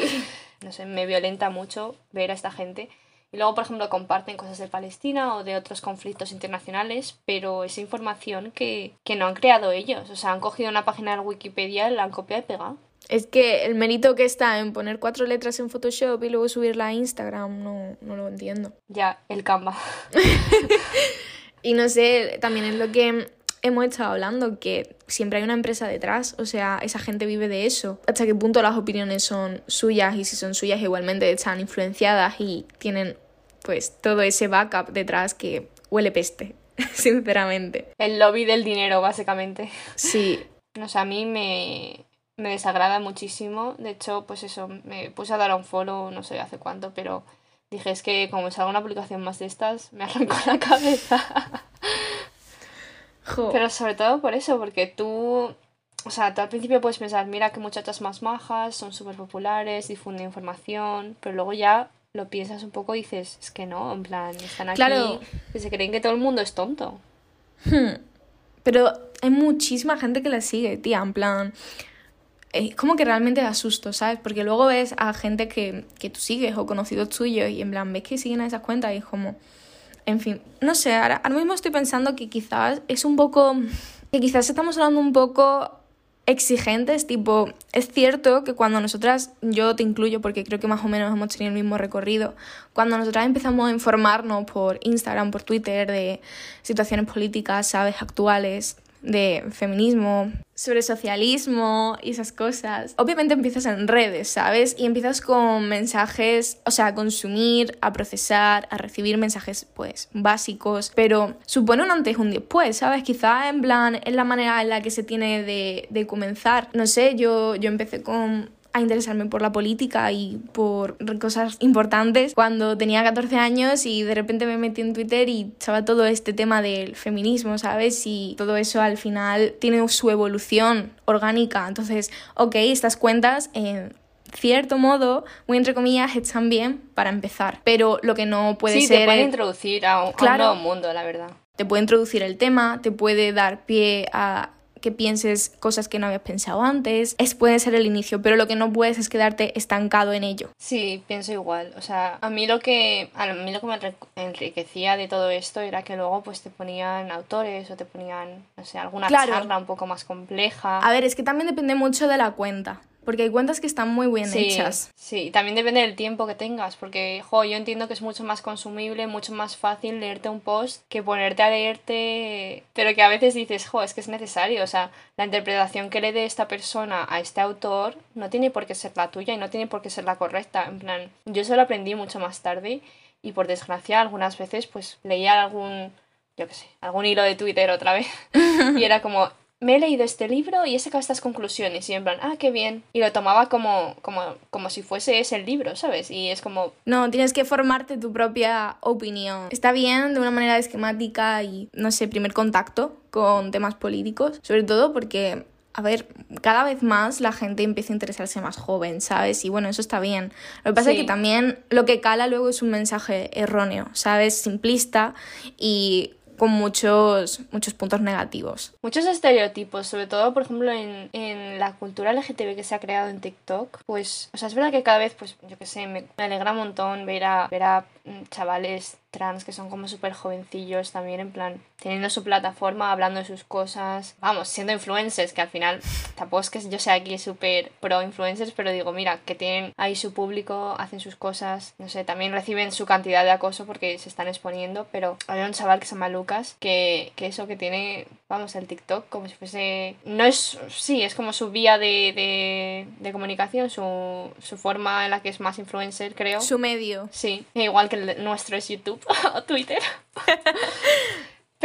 no sé, me violenta mucho ver a esta gente y luego, por ejemplo, comparten cosas de Palestina o de otros conflictos internacionales, pero esa información que, no han creado ellos. O sea, han cogido una página de Wikipedia, la han copiado y pegado. Es que el mérito que está en poner cuatro letras en Photoshop y luego subirla a Instagram, no, no lo entiendo. Ya, el Canva. <laughs> y no sé, también es lo que hemos estado hablando, que siempre hay una empresa detrás, o sea, esa gente vive de eso. Hasta qué punto las opiniones son suyas y si son suyas igualmente están influenciadas y tienen pues todo ese backup detrás que huele peste, <laughs> sinceramente. El lobby del dinero, básicamente. Sí. <laughs> No sé, a mí me, me desagrada muchísimo. De hecho, pues eso, me puse a dar un follow, no sé hace cuánto, pero dije, es que como salga una publicación más de estas, me arrancó <laughs> la cabeza. Pero sobre todo por eso, porque tú, o sea, tú al principio puedes pensar, mira qué muchachas más majas, son súper populares, difunden información, pero luego ya lo piensas un poco y dices, es que no, en plan, están aquí claro. y se creen que todo el mundo es tonto. Hmm. Pero hay muchísima gente que la sigue, tía, en plan... Es como que realmente da susto, ¿sabes? Porque luego ves a gente que, que tú sigues o conocidos tuyos y en plan ves que siguen a esas cuentas y es como en fin, no sé, ahora, mismo estoy pensando que quizás es un poco, que quizás estamos hablando un poco exigentes, tipo, es cierto que cuando nosotras, yo te incluyo porque creo que más o menos hemos tenido el mismo recorrido, cuando nosotras empezamos a informarnos por Instagram, por Twitter de situaciones políticas, sabes, actuales, de feminismo, sobre socialismo y esas cosas. Obviamente empiezas en redes, ¿sabes? Y empiezas con mensajes, o sea, a consumir, a procesar, a recibir mensajes, pues, básicos, pero supone un antes y un después, ¿sabes? Quizá en plan es la manera en la que se tiene de, de comenzar. No sé, yo, yo empecé con a interesarme por la política y por cosas importantes cuando tenía 14 años y de repente me metí en Twitter y estaba todo este tema del feminismo, ¿sabes? Y todo eso al final tiene su evolución orgánica. Entonces, ok, estas cuentas... en cierto modo, muy entre comillas, están bien para empezar. Pero lo que no puede ser. Sí, te puede introducir a un, a un nuevo mundo, la verdad. Te puede introducir el tema, te puede dar pie a que pienses cosas que no habías pensado antes. Es, puede ser el inicio, pero lo que no puedes es quedarte estancado en ello. Sí, pienso igual. O sea, a mí lo que, a mí lo que me enriquecía de todo esto era que luego pues te ponían autores o te ponían, no sé, alguna charla un poco más compleja. A ver, es que también depende mucho de la cuenta. Porque hay cuentas que están muy bien hechas. Sí, también depende del tiempo que tengas, porque jo, yo entiendo que es mucho más consumible, mucho más fácil leerte un post que ponerte a leerte, pero que a veces dices, jo, es que es necesario, o sea, la interpretación que le dé esta persona a este autor no tiene por qué ser la tuya y no tiene por qué ser la correcta, en plan, yo eso lo aprendí mucho más tarde y por desgracia algunas veces pues leía algún yo qué sé, algún hilo de Twitter otra vez <laughs> y era como me he leído este libro y he sacado estas conclusiones y en plan, ah, qué bien. Y lo tomaba como, como, como si fuese ese el libro, ¿sabes? Y es como... No, tienes que formarte tu propia opinión. Está bien de una manera esquemática y, no sé, primer contacto con temas políticos, sobre todo porque... A ver, cada vez más la gente empieza a interesarse más joven, ¿sabes? Y bueno, eso está bien. Lo que pasa es que también lo que cala luego es un mensaje erróneo, ¿sabes? Simplista y con muchos, muchos puntos negativos. Muchos estereotipos, sobre todo, por ejemplo, en, en, la cultura LGTB que se ha creado en TikTok, pues, o sea, es verdad que cada vez, pues, yo qué sé, me, me, alegra un montón ver a, ver a mm, chavales trans que son como súper jovencillos también, en plan, teniendo su plataforma, hablando de sus cosas, vamos, siendo influencers, que al final tampoco es que yo sea aquí súper pro influencers, pero digo, mira, que tienen ahí su público, hacen sus cosas, no sé, también reciben su cantidad de acoso porque se están exponiendo, pero había un chaval que se llama Lucas, que, que eso, que tiene, vamos, el TikTok como si fuese, no es, sí, es como su vía de, de, de comunicación, su, su forma en la que es más influencer, creo. Su medio. Sí, igual que el nuestro es YouTube <laughs> o Twitter.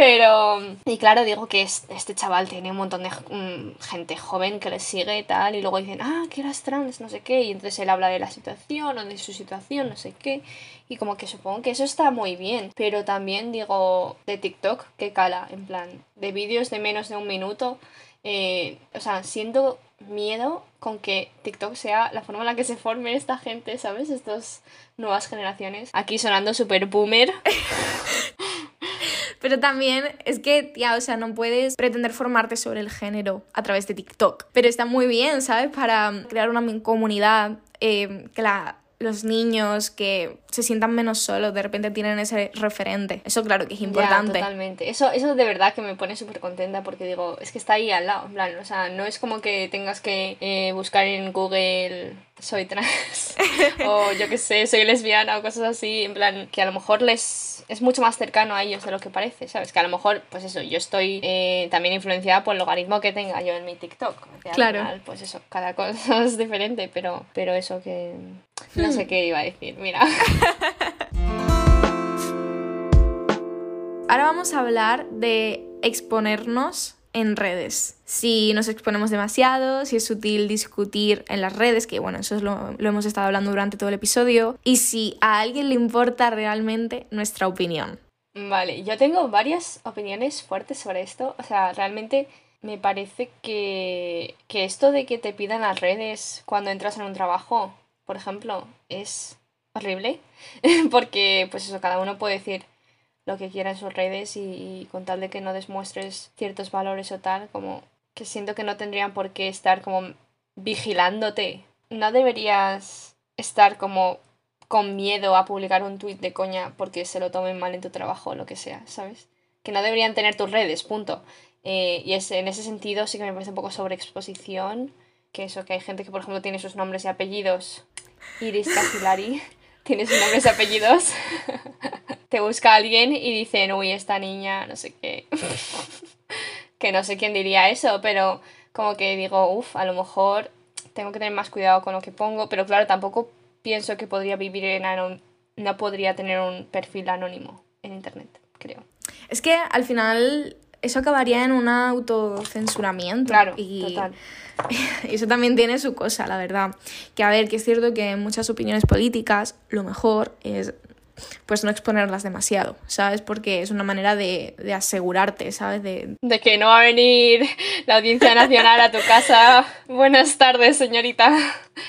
Pero, y claro, digo que este chaval tiene un montón de mm, gente joven que le sigue y tal, y luego dicen, ah, que eras trans, no sé qué, y entonces él habla de la situación o de su situación, no sé qué, y como que supongo que eso está muy bien, pero también digo de TikTok, que cala, en plan, de vídeos de menos de un minuto, eh, o sea, siento miedo con que TikTok sea la forma en la que se forme esta gente, ¿sabes? Estas nuevas generaciones. Aquí sonando super boomer. <laughs> Pero también es que, tía, o sea, no puedes pretender formarte sobre el género a través de TikTok. Pero está muy bien, ¿sabes? Para crear una comunidad eh, que la los niños que se sientan menos solos, de repente tienen ese referente. Eso claro que es importante. totalmente. Eso, eso de verdad que me pone súper contenta porque digo, es que está ahí al lado, en plan, o sea, no es como que tengas que eh, buscar en Google soy trans <laughs> o yo qué sé, soy lesbiana o cosas así, en plan, que a lo mejor les es mucho más cercano a ellos de lo que parece, ¿sabes? Que a lo mejor, pues eso, yo estoy eh, también influenciada por el logaritmo que tenga yo en mi TikTok. claro. pues eso, cada cosa <laughs> es diferente, pero, pero eso que... No sé hmm. qué iba a decir, mira. <laughs> Ahora vamos a hablar de exponernos en redes. Si nos exponemos demasiado, si es útil discutir en las redes, que bueno, eso es lo, lo, hemos estado hablando durante todo el episodio, y si a alguien le importa realmente nuestra opinión. Vale, yo tengo varias opiniones fuertes sobre esto. O sea, realmente me parece que, que esto de que te pidan las redes cuando entras en un trabajo, por ejemplo, es horrible. <laughs> Porque, pues eso, cada uno puede decir, lo que quiera en sus redes y, con tal de que no demuestres ciertos valores o tal, como que siento que no tendrían por qué estar como vigilándote. No deberías estar como con miedo a publicar un tuit de coña porque se lo tomen mal en tu trabajo o lo que sea, ¿sabes? Que no deberían tener tus redes, punto. Eh, y es, en ese sentido sí que me parece un poco sobreexposición, que eso, que hay gente que por ejemplo tiene sus nombres y apellidos, Iris Casilari, <laughs> tiene sus nombres y apellidos <laughs> te busca alguien y dicen, uy, esta niña, no sé qué. <laughs> que no sé quién diría eso, pero como que digo, uff, a lo mejor tengo que tener más cuidado con lo que pongo, pero claro, tampoco pienso que podría vivir en no podría tener un perfil anónimo en internet, creo. Es que al final eso acabaría en un autocensuramiento. Claro, y total. <laughs> eso también tiene su cosa, la verdad. Que a ver, que es cierto que en muchas opiniones políticas lo mejor es pues no exponerlas demasiado, ¿sabes? Porque es una manera de, de, asegurarte, ¿sabes? De... de que no va a venir la Audiencia Nacional a tu casa. <laughs> Buenas tardes, señorita.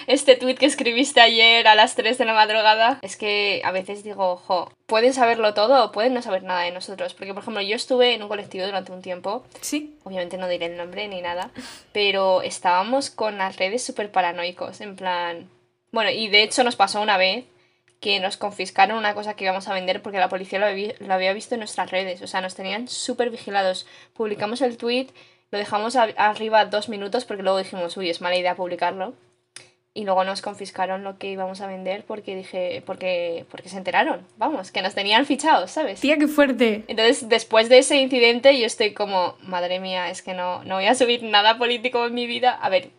Este tuit que escribiste ayer a las 3 de la madrugada. Es que a veces digo, ojo, pueden saberlo todo o pueden no saber nada de nosotros. Porque, por ejemplo, yo estuve en un colectivo durante un tiempo. Sí. Obviamente no diré el nombre ni nada. Pero estábamos con las redes súper paranoicos. En plan. Bueno, y de hecho nos pasó una vez que nos confiscaron una cosa que íbamos a vender porque la policía lo, había, visto en nuestras redes. O sea, nos tenían súper vigilados. Publicamos el tweet, lo dejamos arriba dos minutos porque luego dijimos, uy, es mala idea publicarlo. Y luego nos confiscaron lo que íbamos a vender porque dije, porque, porque se enteraron, vamos, que nos tenían fichados, ¿sabes? Tía, qué fuerte. Entonces, después de ese incidente, yo estoy como, madre mía, es que no, no voy a subir nada político en mi vida. A ver,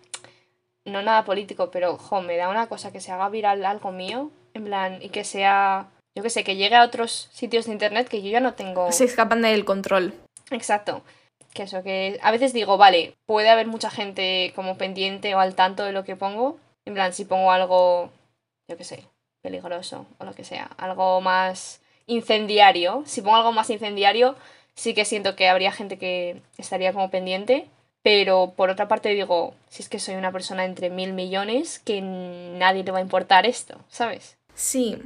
no nada político, pero, jo, me da una cosa que se haga viral algo mío, en plan, y que sea, yo que sé, que llegue a otros sitios de internet que yo ya no tengo. Se escapan del control. Exacto. Que eso, que a veces digo, vale, puede haber mucha gente como pendiente o al tanto de lo que pongo. En plan, si pongo algo, yo que sé, peligroso o lo que sea, algo más incendiario. Si pongo algo más incendiario, sí que siento que habría gente que estaría como pendiente. Pero por otra parte digo, si es que soy una persona entre mil millones, que nadie le va a importar esto, ¿sabes? Sí,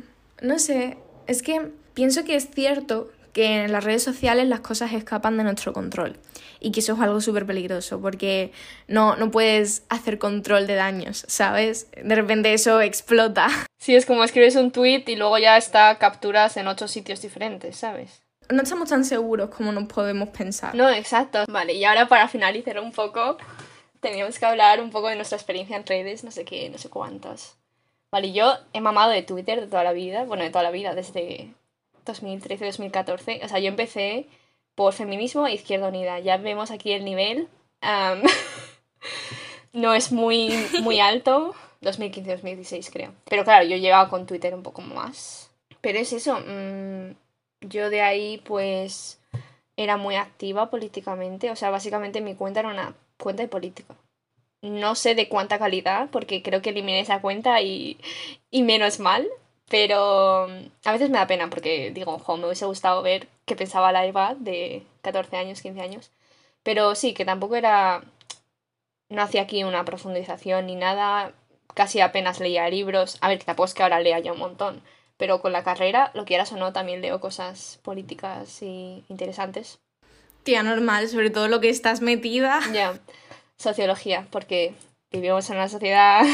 no sé, es que pienso que es cierto que en las redes sociales las cosas escapan de nuestro control y que eso es algo súper peligroso porque no, no puedes hacer control de daños, ¿sabes? De repente eso explota. <laughs> Sí, es como escribes un tweet y luego ya está capturas en ocho sitios diferentes, ¿sabes? No estamos tan seguros como nos podemos pensar. No, exacto. Vale, y ahora para finalizar un poco, teníamos que hablar un poco de nuestra experiencia en redes, no sé qué, no sé cuántas. Vale, yo he mamado de Twitter de toda la vida, bueno, de toda la vida, desde 2013-2014. O sea, yo empecé por feminismo e izquierda unida. Ya vemos aquí el nivel. <laughs> no es muy, muy <laughs> alto. 2015-2016 creo. Pero claro, yo he llegado con Twitter un poco más. Pero es eso. Mm, yo de ahí pues era muy activa políticamente. O sea, básicamente mi cuenta era una cuenta de política. No sé de cuánta calidad, porque creo que eliminé esa cuenta y, y menos mal. Pero mm, a veces me da pena porque digo, ojo, me hubiese gustado ver qué pensaba la Eva de 14 años, 15 años. Pero sí, que tampoco era. No hacía aquí una profundización ni nada. Casi apenas leía libros. A ver, que tampoco es que ahora lea ya un montón. Pero con la carrera, lo quieras o no, también leo cosas políticas y interesantes. Tía, normal, sobre todo lo que estás metida. Ya. Sociología, porque vivimos en una sociedad.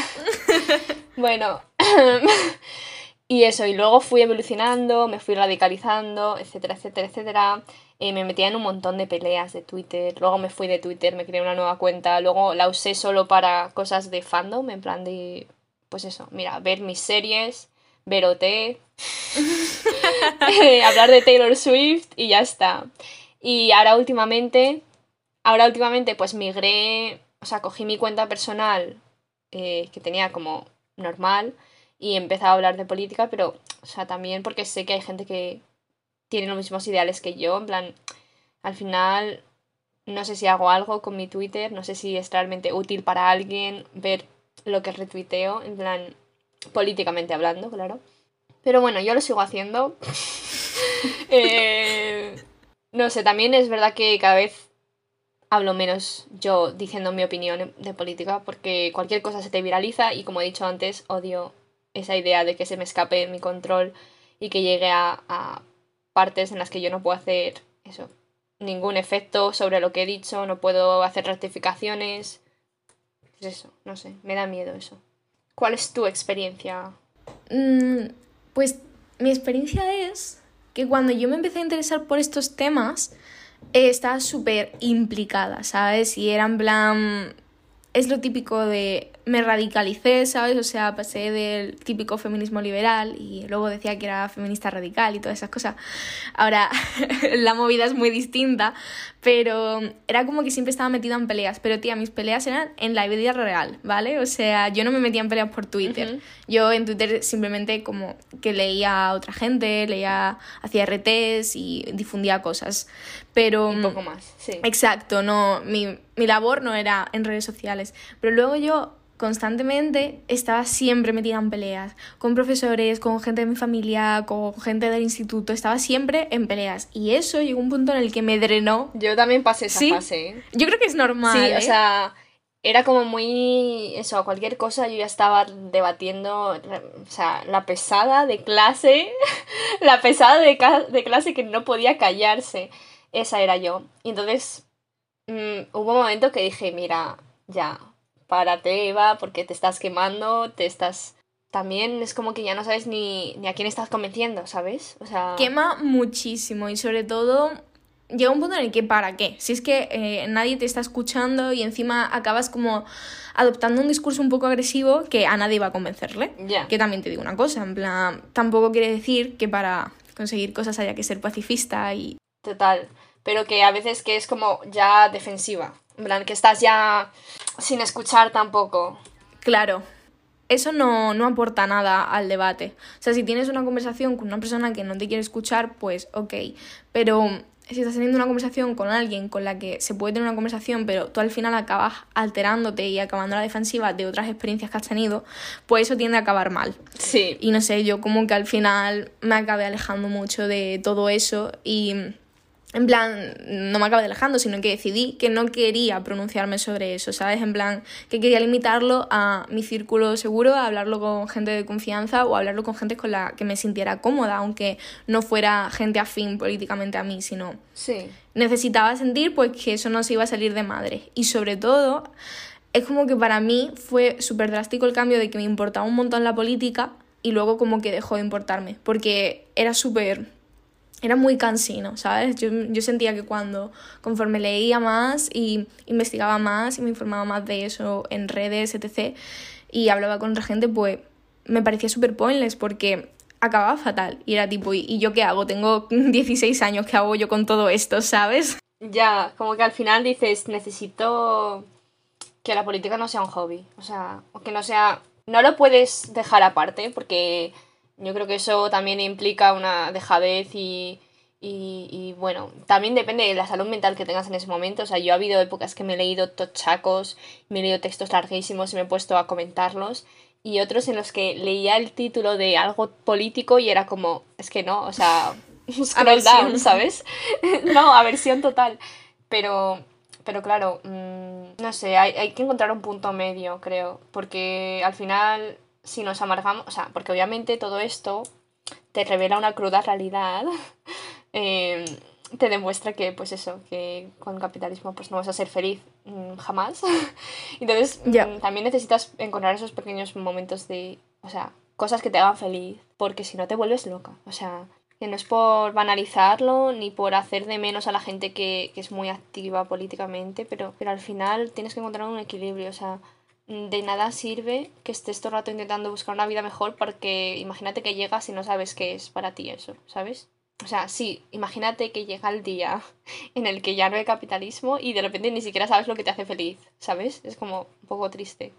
<laughs> bueno. <clears throat> y eso, y luego fui evolucionando, me fui radicalizando, etcétera, etcétera, etcétera. Eh, me metía en un montón de peleas de Twitter. Luego me fui de Twitter, me creé una nueva cuenta. Luego la usé solo para cosas de fandom, en plan de. Pues eso, mira, ver mis series, ver OT, <laughs> <laughs> hablar de Taylor Swift y ya está. Y ahora últimamente. Ahora últimamente, pues migré. O sea, cogí mi cuenta personal eh, que tenía como normal y empecé a hablar de política, pero, o sea, también porque sé que hay gente que tiene los mismos ideales que yo, en plan, al final, no sé si hago algo con mi Twitter, no sé si es realmente útil para alguien ver lo que retuiteo, en plan, políticamente hablando, claro. Pero bueno, yo lo sigo haciendo. <laughs> Eh, no sé, también es verdad que cada vez hablo menos yo diciendo mi opinión de política porque cualquier cosa se te viraliza y como he dicho antes, odio esa idea de que se me escape mi control y que llegue a, a partes en las que yo no puedo hacer eso, ningún efecto sobre lo que he dicho, no puedo hacer rectificaciones. Pues eso, no sé, me da miedo eso. ¿Cuál es tu experiencia? Mm, pues mi experiencia es que cuando yo me empecé a interesar por estos temas, estaba súper implicada, ¿sabes? Y era en plan... Es lo típico de me radicalicé, ¿sabes? O sea, pasé del típico feminismo liberal y luego decía que era feminista radical y todas esas cosas. Ahora, <laughs> la movida es muy distinta, pero era como que siempre estaba metida en peleas. Pero, tía, mis peleas eran en la vida real, ¿vale? O sea, yo no me metía en peleas por Twitter. Yo en Twitter simplemente como que leía a otra gente, leía, hacía RTs y difundía cosas. Pero... Un poco más, sí. Exacto, no, mi, mi labor no era en redes sociales. Pero luego yo constantemente estaba siempre metida en peleas, con profesores, con gente de mi familia, con gente del instituto, estaba siempre en peleas. Y eso llegó a un punto en el que me drenó. Yo también pasé esa fase. ¿eh? Yo creo que es normal. Sí, o ¿eh? sea, era como muy. Eso, cualquier cosa yo ya estaba debatiendo. O sea, la pesada de clase. <laughs> la pesada de, de, clase que no podía callarse. Esa era yo. Y entonces. Mmm, hubo un momento que dije, mira, ya, párate, Eva, porque te estás quemando, te estás... También es como que ya no sabes ni, ni a quién estás convenciendo, ¿sabes? O sea... Quema muchísimo y sobre todo llega un punto en el que para qué. Si es que eh, nadie te está escuchando y encima acabas como adoptando un discurso un poco agresivo que a nadie va a convencerle. Ya. Que también te digo una cosa, en plan, tampoco quiere decir que para conseguir cosas haya que ser pacifista y... Total, pero que a veces que es como ya defensiva. En plan, que estás ya sin escuchar tampoco. Claro. Eso no, no aporta nada al debate. O sea, si tienes una conversación con una persona que no te quiere escuchar, pues ok. Pero si estás teniendo una conversación con alguien con la que se puede tener una conversación, pero tú al final acabas alterándote y acabando la defensiva de otras experiencias que has tenido, pues eso tiende a acabar mal. Sí. Y no sé, yo como que al final me acabé alejando mucho de todo eso y en plan, no me acabé alejando, sino que decidí que no quería pronunciarme sobre eso, ¿sabes? En plan, que quería limitarlo a mi círculo seguro, a hablarlo con gente de confianza o hablarlo con gente con la que me sintiera cómoda, aunque no fuera gente afín políticamente a mí, sino... Sí. Necesitaba sentir pues que eso no se iba a salir de madre. Y sobre todo, es como que para mí fue súper drástico el cambio de que me importaba un montón la política y luego como que dejó de importarme, porque era súper era muy cansino, ¿sabes? Yo, yo, sentía que cuando, conforme leía más y investigaba más y me informaba más de eso en redes, etc., y hablaba con otra gente, pues me parecía súper pointless porque acababa fatal. Y era tipo, ¿y yo qué hago? Tengo <laughs> 16 años, ¿qué hago yo con todo esto, ¿sabes? Ya, como que al final dices, necesito que la política no sea un hobby. O sea, que no sea... No lo puedes dejar aparte porque yo creo que eso también implica una dejadez y, y, bueno, también depende de la salud mental que tengas en ese momento. O sea, yo ha habido épocas que me he leído tochacos, me he leído textos larguísimos y me he puesto a comentarlos. Y otros en los que leía el título de algo político y era como, es que no, o sea, <laughs> <laughs> scroll down, <laughs> ¿sabes? no, aversión total. Pero, pero claro, mm, no sé, hay, hay que encontrar un punto medio, creo. Porque al final, si nos amargamos, o sea, porque obviamente todo esto te revela una cruda realidad <laughs> Em, te demuestra que, pues eso, que con capitalismo pues no vas a ser feliz mm, jamás. <laughs> Entonces, mm, también necesitas encontrar esos pequeños momentos de, o sea, cosas que te hagan feliz, porque si no te vuelves loca. O sea, que no es por banalizarlo ni por hacer de menos a la gente que, que es muy activa políticamente, pero, pero al final tienes que encontrar un equilibrio, o sea, de nada sirve que estés todo el rato intentando buscar una vida mejor porque imagínate que llegas y no sabes qué es para ti eso, ¿sabes? O sea, sí, imagínate que llega el día <laughs> en el que ya no hay capitalismo y de repente ni siquiera sabes lo que te hace feliz, ¿sabes? Es como un poco triste.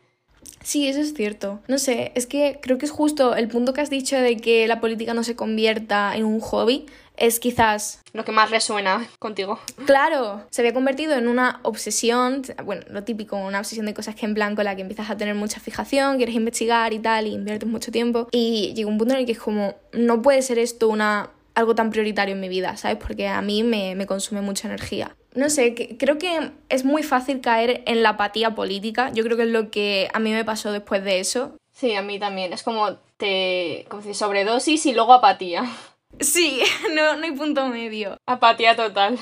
Sí, eso es cierto. No sé, es que creo que es justo el punto que has dicho de que la política no se convierta en un hobby. Es quizás... Lo que más resuena contigo. Claro, se había convertido en una obsesión, bueno, lo típico, una obsesión de cosas que en blanco la que empiezas a tener mucha fijación, quieres investigar y tal, y inviertes mucho tiempo. Y llega un punto en el que es como, no puede ser esto una algo tan prioritario en mi vida, ¿sabes? Porque a mí me, consume mucha energía. No sé, creo que es muy fácil caer en la apatía política. Yo creo que es lo que a mí me pasó después de eso. Sí, a mí también. Es como te. como si sobredosis y luego apatía. <laughs> Sí, no, no hay punto medio. Apatía total.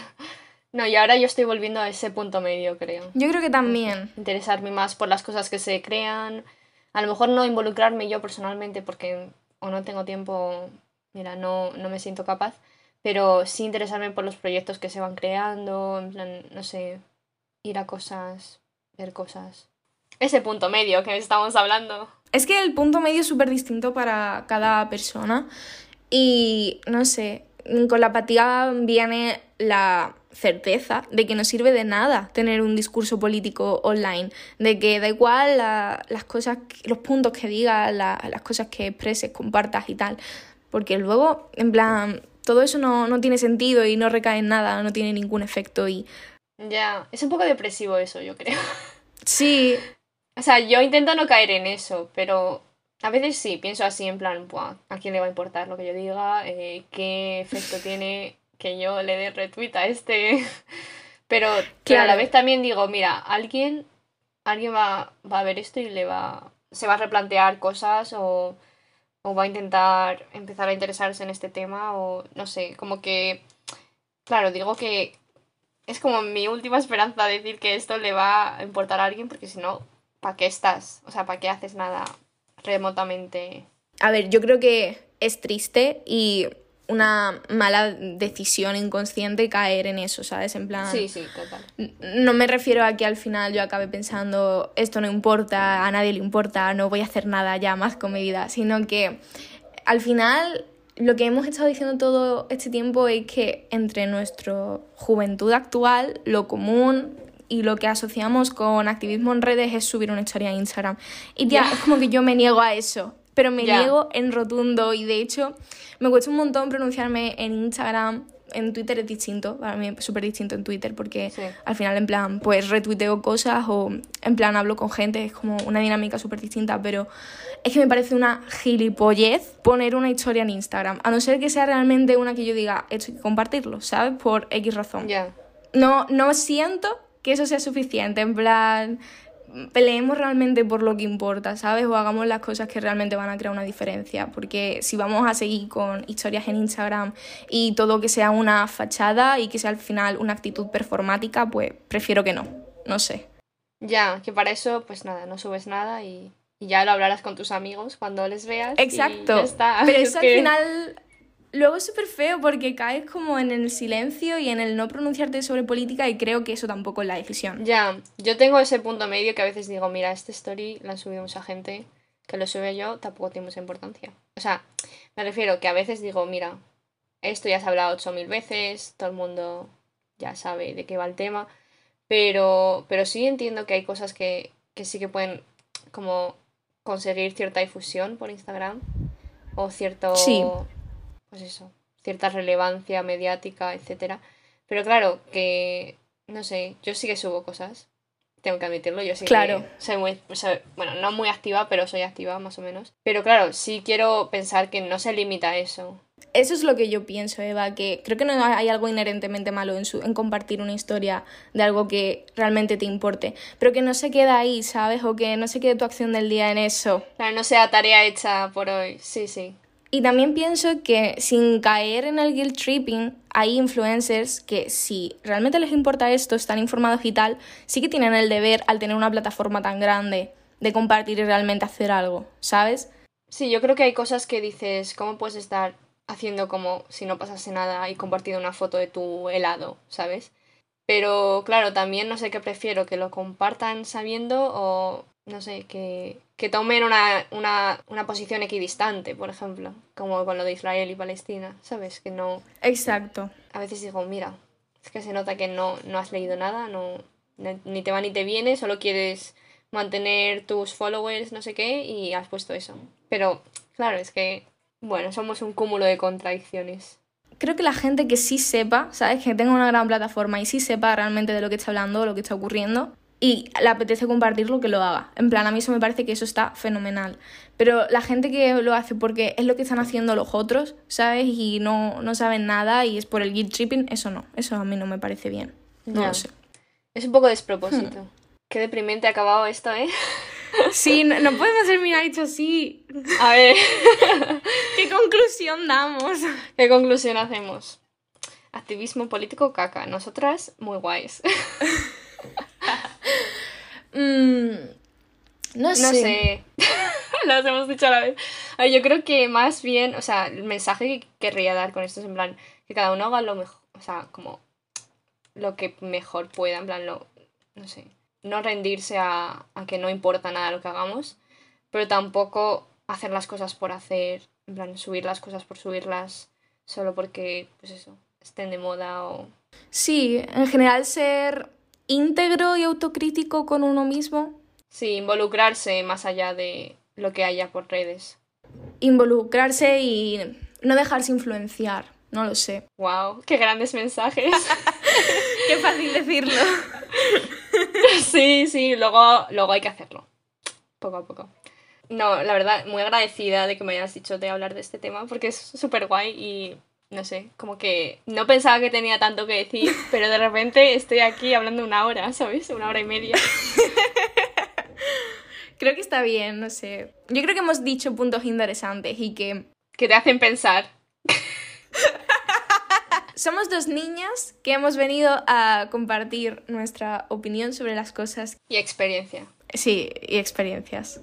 No, y ahora yo estoy volviendo a ese punto medio, creo. Yo creo que también. Interesarme más por las cosas que se crean. A lo mejor no involucrarme yo personalmente porque o no tengo tiempo mira, no, no me siento capaz, pero sí interesarme por los proyectos que se van creando, en plan, no sé, ir a cosas, ver cosas. Ese punto medio que estamos hablando. Es que el punto medio es súper distinto para cada persona y, no sé, con la apatía viene la certeza de que no sirve de nada tener un discurso político online, de que da igual las cosas, los puntos que digas, las cosas que expreses, compartas y tal, porque luego, en plan, todo eso no, tiene sentido y no recae en nada, no tiene ningún efecto y... Ya, es un poco depresivo eso, yo creo. <laughs> Sí. O sea, yo intento no caer en eso, pero a veces sí, pienso así en plan, ¿a quién le va a importar lo que yo diga? Eh, ¿Qué efecto tiene que yo le dé retweet a este? <laughs> pero, claro. a la vez también digo, mira, alguien, alguien va, va a ver esto y le va, se va a replantear cosas o o va a intentar empezar a interesarse en este tema o no sé, como que, claro, digo que es como mi última esperanza decir que esto le va a importar a alguien porque si no, ¿para qué estás? O sea, ¿para qué haces nada remotamente? A ver, yo creo que es triste y una mala decisión inconsciente caer en eso, ¿sabes? En plan... Sí, sí, total. No me refiero a que al final yo acabe pensando, esto no importa, a nadie le importa, no voy a hacer nada ya más con mi vida, sino que al final lo que hemos estado diciendo todo este tiempo es que entre nuestra juventud actual, lo común y lo que asociamos con activismo en redes es subir una historia en Instagram. Y ya, es como que yo me niego a eso pero me niego en rotundo y de hecho me cuesta un montón pronunciarme en Instagram. En Twitter es distinto, para mí es súper distinto en Twitter porque al final en plan pues retuiteo cosas o en plan hablo con gente, es como una dinámica súper distinta, pero es que me parece una gilipollez poner una historia en Instagram, a no ser que sea realmente una que yo diga, esto hay que compartirlo, ¿sabes? Por X razón. No, no siento que eso sea suficiente, en plan, peleemos realmente por lo que importa, ¿sabes? O hagamos las cosas que realmente van a crear una diferencia. Porque si vamos a seguir con historias en Instagram y todo que sea una fachada y que sea al final una actitud performática, pues prefiero que no. No sé. Ya, que para eso, pues nada, no subes nada y, ya lo hablarás con tus amigos cuando les veas. Exacto. está. <laughs> Pero eso al final Luego es súper feo porque caes como en el silencio y en el no pronunciarte sobre política y creo que eso tampoco es la decisión. Ya, yo tengo ese punto medio que a veces digo, mira, este story lo han subido mucha gente, que lo sube yo, tampoco tiene mucha importancia. O sea, me refiero que a veces digo, mira, esto ya se ha hablado ocho mil veces, todo el mundo ya sabe de qué va el tema, pero, pero sí entiendo que hay cosas que, que sí que pueden como conseguir cierta difusión por Instagram o cierto... Sí pues eso, cierta relevancia mediática, etc. Pero claro, que, no sé, yo sí que subo cosas, tengo que admitirlo, yo sí Claro. que soy muy, soy- bueno, no muy activa, pero soy activa más o menos. Pero claro, sí quiero pensar que no se limita a eso. Eso es lo que yo pienso, Eva, que creo que no hay algo inherentemente malo en, su, en compartir una historia de algo que realmente te importe, pero que no se queda ahí, ¿sabes? O que no se quede tu acción del día en eso. Claro, no sea tarea hecha por hoy, sí, sí. Y también pienso que sin caer en el guilt tripping, hay influencers que si realmente les importa esto, están informados y tal, sí que tienen el deber al tener una plataforma tan grande de compartir y realmente hacer algo, ¿sabes? Sí, yo creo que hay cosas que dices, ¿cómo puedes estar haciendo como si no pasase nada y compartiendo una foto de tu helado, ¿sabes? Pero claro, también no sé qué prefiero, que lo compartan sabiendo o, no sé, que, que tomen una, una, una posición equidistante, por ejemplo, como con lo de Israel y Palestina, ¿sabes? Que no... Exacto. A veces digo, mira, es que se nota que no, no has leído nada, no, ni- te va ni te viene, solo quieres mantener tus followers, no sé qué, y has puesto eso. Pero, claro, es que, bueno, somos un cúmulo de contradicciones. Creo que la gente que sí sepa, ¿sabes? Que tenga una gran plataforma y sí sepa realmente de lo que está hablando lo que está ocurriendo y le apetece compartirlo, que lo haga. En plan, a mí eso me parece que eso está fenomenal. Pero la gente que lo hace porque es lo que están haciendo los otros, ¿sabes? Y no, no saben nada y es por el guilt tripping, eso no. Eso a mí no me parece bien. No lo sé. Es un poco despropósito. <laughs> Qué deprimente ha acabado esto, ¿eh? <laughs> Sí, no, no podemos terminar dicho así. A ver, <laughs> ¿Qué conclusión damos? ¿qué conclusión hacemos? Activismo político caca. Nosotras, muy guays. Mm, no No sé. sé. <laughs> Las hemos dicho a la vez. A ver, yo creo que más bien, o sea, el mensaje que querría dar con esto es en plan, que cada uno haga lo mejor, o sea, como lo que mejor pueda, en plan, lo, no sé, no rendirse a, a que no importa nada lo que hagamos, pero tampoco hacer las cosas por hacer, en plan, subir las cosas por subirlas, solo porque, pues eso, estén de moda o... Sí, en general ser íntegro y autocrítico con uno mismo, Sí, involucrarse más allá de lo que haya por redes. involucrarse y no dejarse influenciar, no lo sé. ¡Wow! ¡Qué grandes mensajes! <laughs> Qué fácil decirlo. <laughs> Sí, sí, luego, luego hay que hacerlo. Poco a poco. No, la verdad, muy agradecida de que me hayas dicho de hablar de este tema porque es súper guay y no sé, como que no pensaba que tenía tanto que decir, <laughs> pero de repente estoy aquí hablando una hora, ¿sabes? Una hora y media. <laughs> Creo que está bien, no sé. Yo creo que hemos dicho puntos interesantes y que Que te hacen pensar. <laughs> somos dos niñas que hemos venido a compartir nuestra opinión sobre las cosas. Y experiencia. Sí, y experiencias.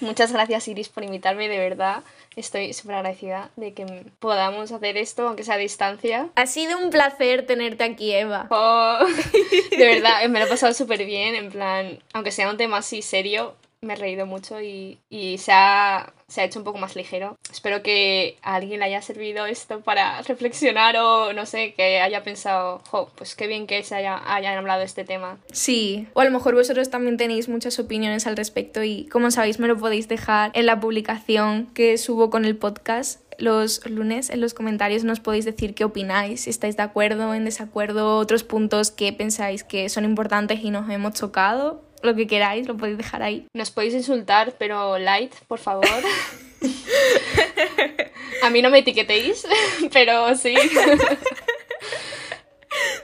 Muchas gracias Iris por invitarme, de verdad. Estoy súper agradecida de que podamos hacer esto, aunque sea a distancia. Ha sido un placer tenerte aquí, Eva. Oh, <laughs> de verdad, me lo he pasado súper bien, en plan, aunque sea un tema así serio, me he reído mucho y, y se, ha, se ha hecho un poco más ligero. Espero que a alguien le haya servido esto para reflexionar o no sé, que haya pensado, jo, pues qué bien que se haya, hayan hablado de este tema. Sí, o a lo mejor vosotros también tenéis muchas opiniones al respecto y como sabéis me lo podéis dejar en la publicación que subo con el podcast los lunes en los comentarios nos podéis decir qué opináis, si estáis de acuerdo, en desacuerdo, otros puntos que pensáis que son importantes y nos hemos chocado, lo que queráis, lo podéis dejar ahí. Nos podéis insultar, pero light, por favor. <laughs> A mí no me etiquetéis, <laughs> pero sí.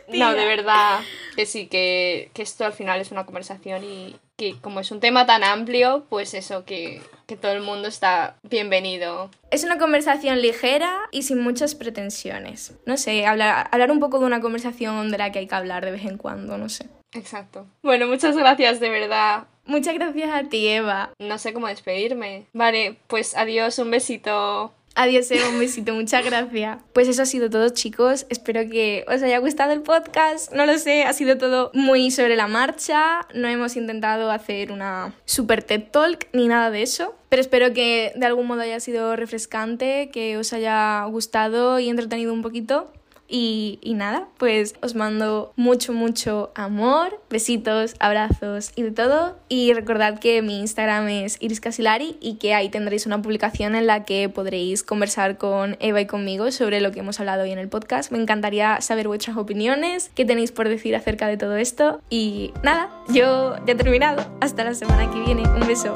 No, de verdad, que sí, que, que esto al final es una conversación y que como es un tema tan amplio, pues eso, que, que todo el mundo está bienvenido. Es una conversación ligera y sin muchas pretensiones. No sé, hablar, hablar un poco de una conversación de la que hay que hablar de vez en cuando, no sé. Exacto. Bueno, muchas gracias, de verdad. Muchas gracias a ti, Eva. No sé cómo despedirme. Vale, pues adiós, un besito. Adiós, Eva, un besito, muchas gracias. Pues eso ha sido todo, chicos. Espero que os haya gustado el podcast. No lo sé, ha sido todo muy sobre la marcha. No hemos intentado hacer una super TED Talk ni nada de eso. Pero espero que de algún modo haya sido refrescante, que os haya gustado y entretenido un poquito. Y, y nada, pues os mando mucho, mucho amor, besitos, abrazos y de todo. Y recordad que mi Instagram es Iris Casilari y que ahí tendréis una publicación en la que podréis conversar con Eva y conmigo sobre lo que hemos hablado hoy en el podcast. Me encantaría saber vuestras opiniones, qué tenéis por decir acerca de todo esto. Y nada, yo ya he terminado. Hasta la semana que viene. Un beso.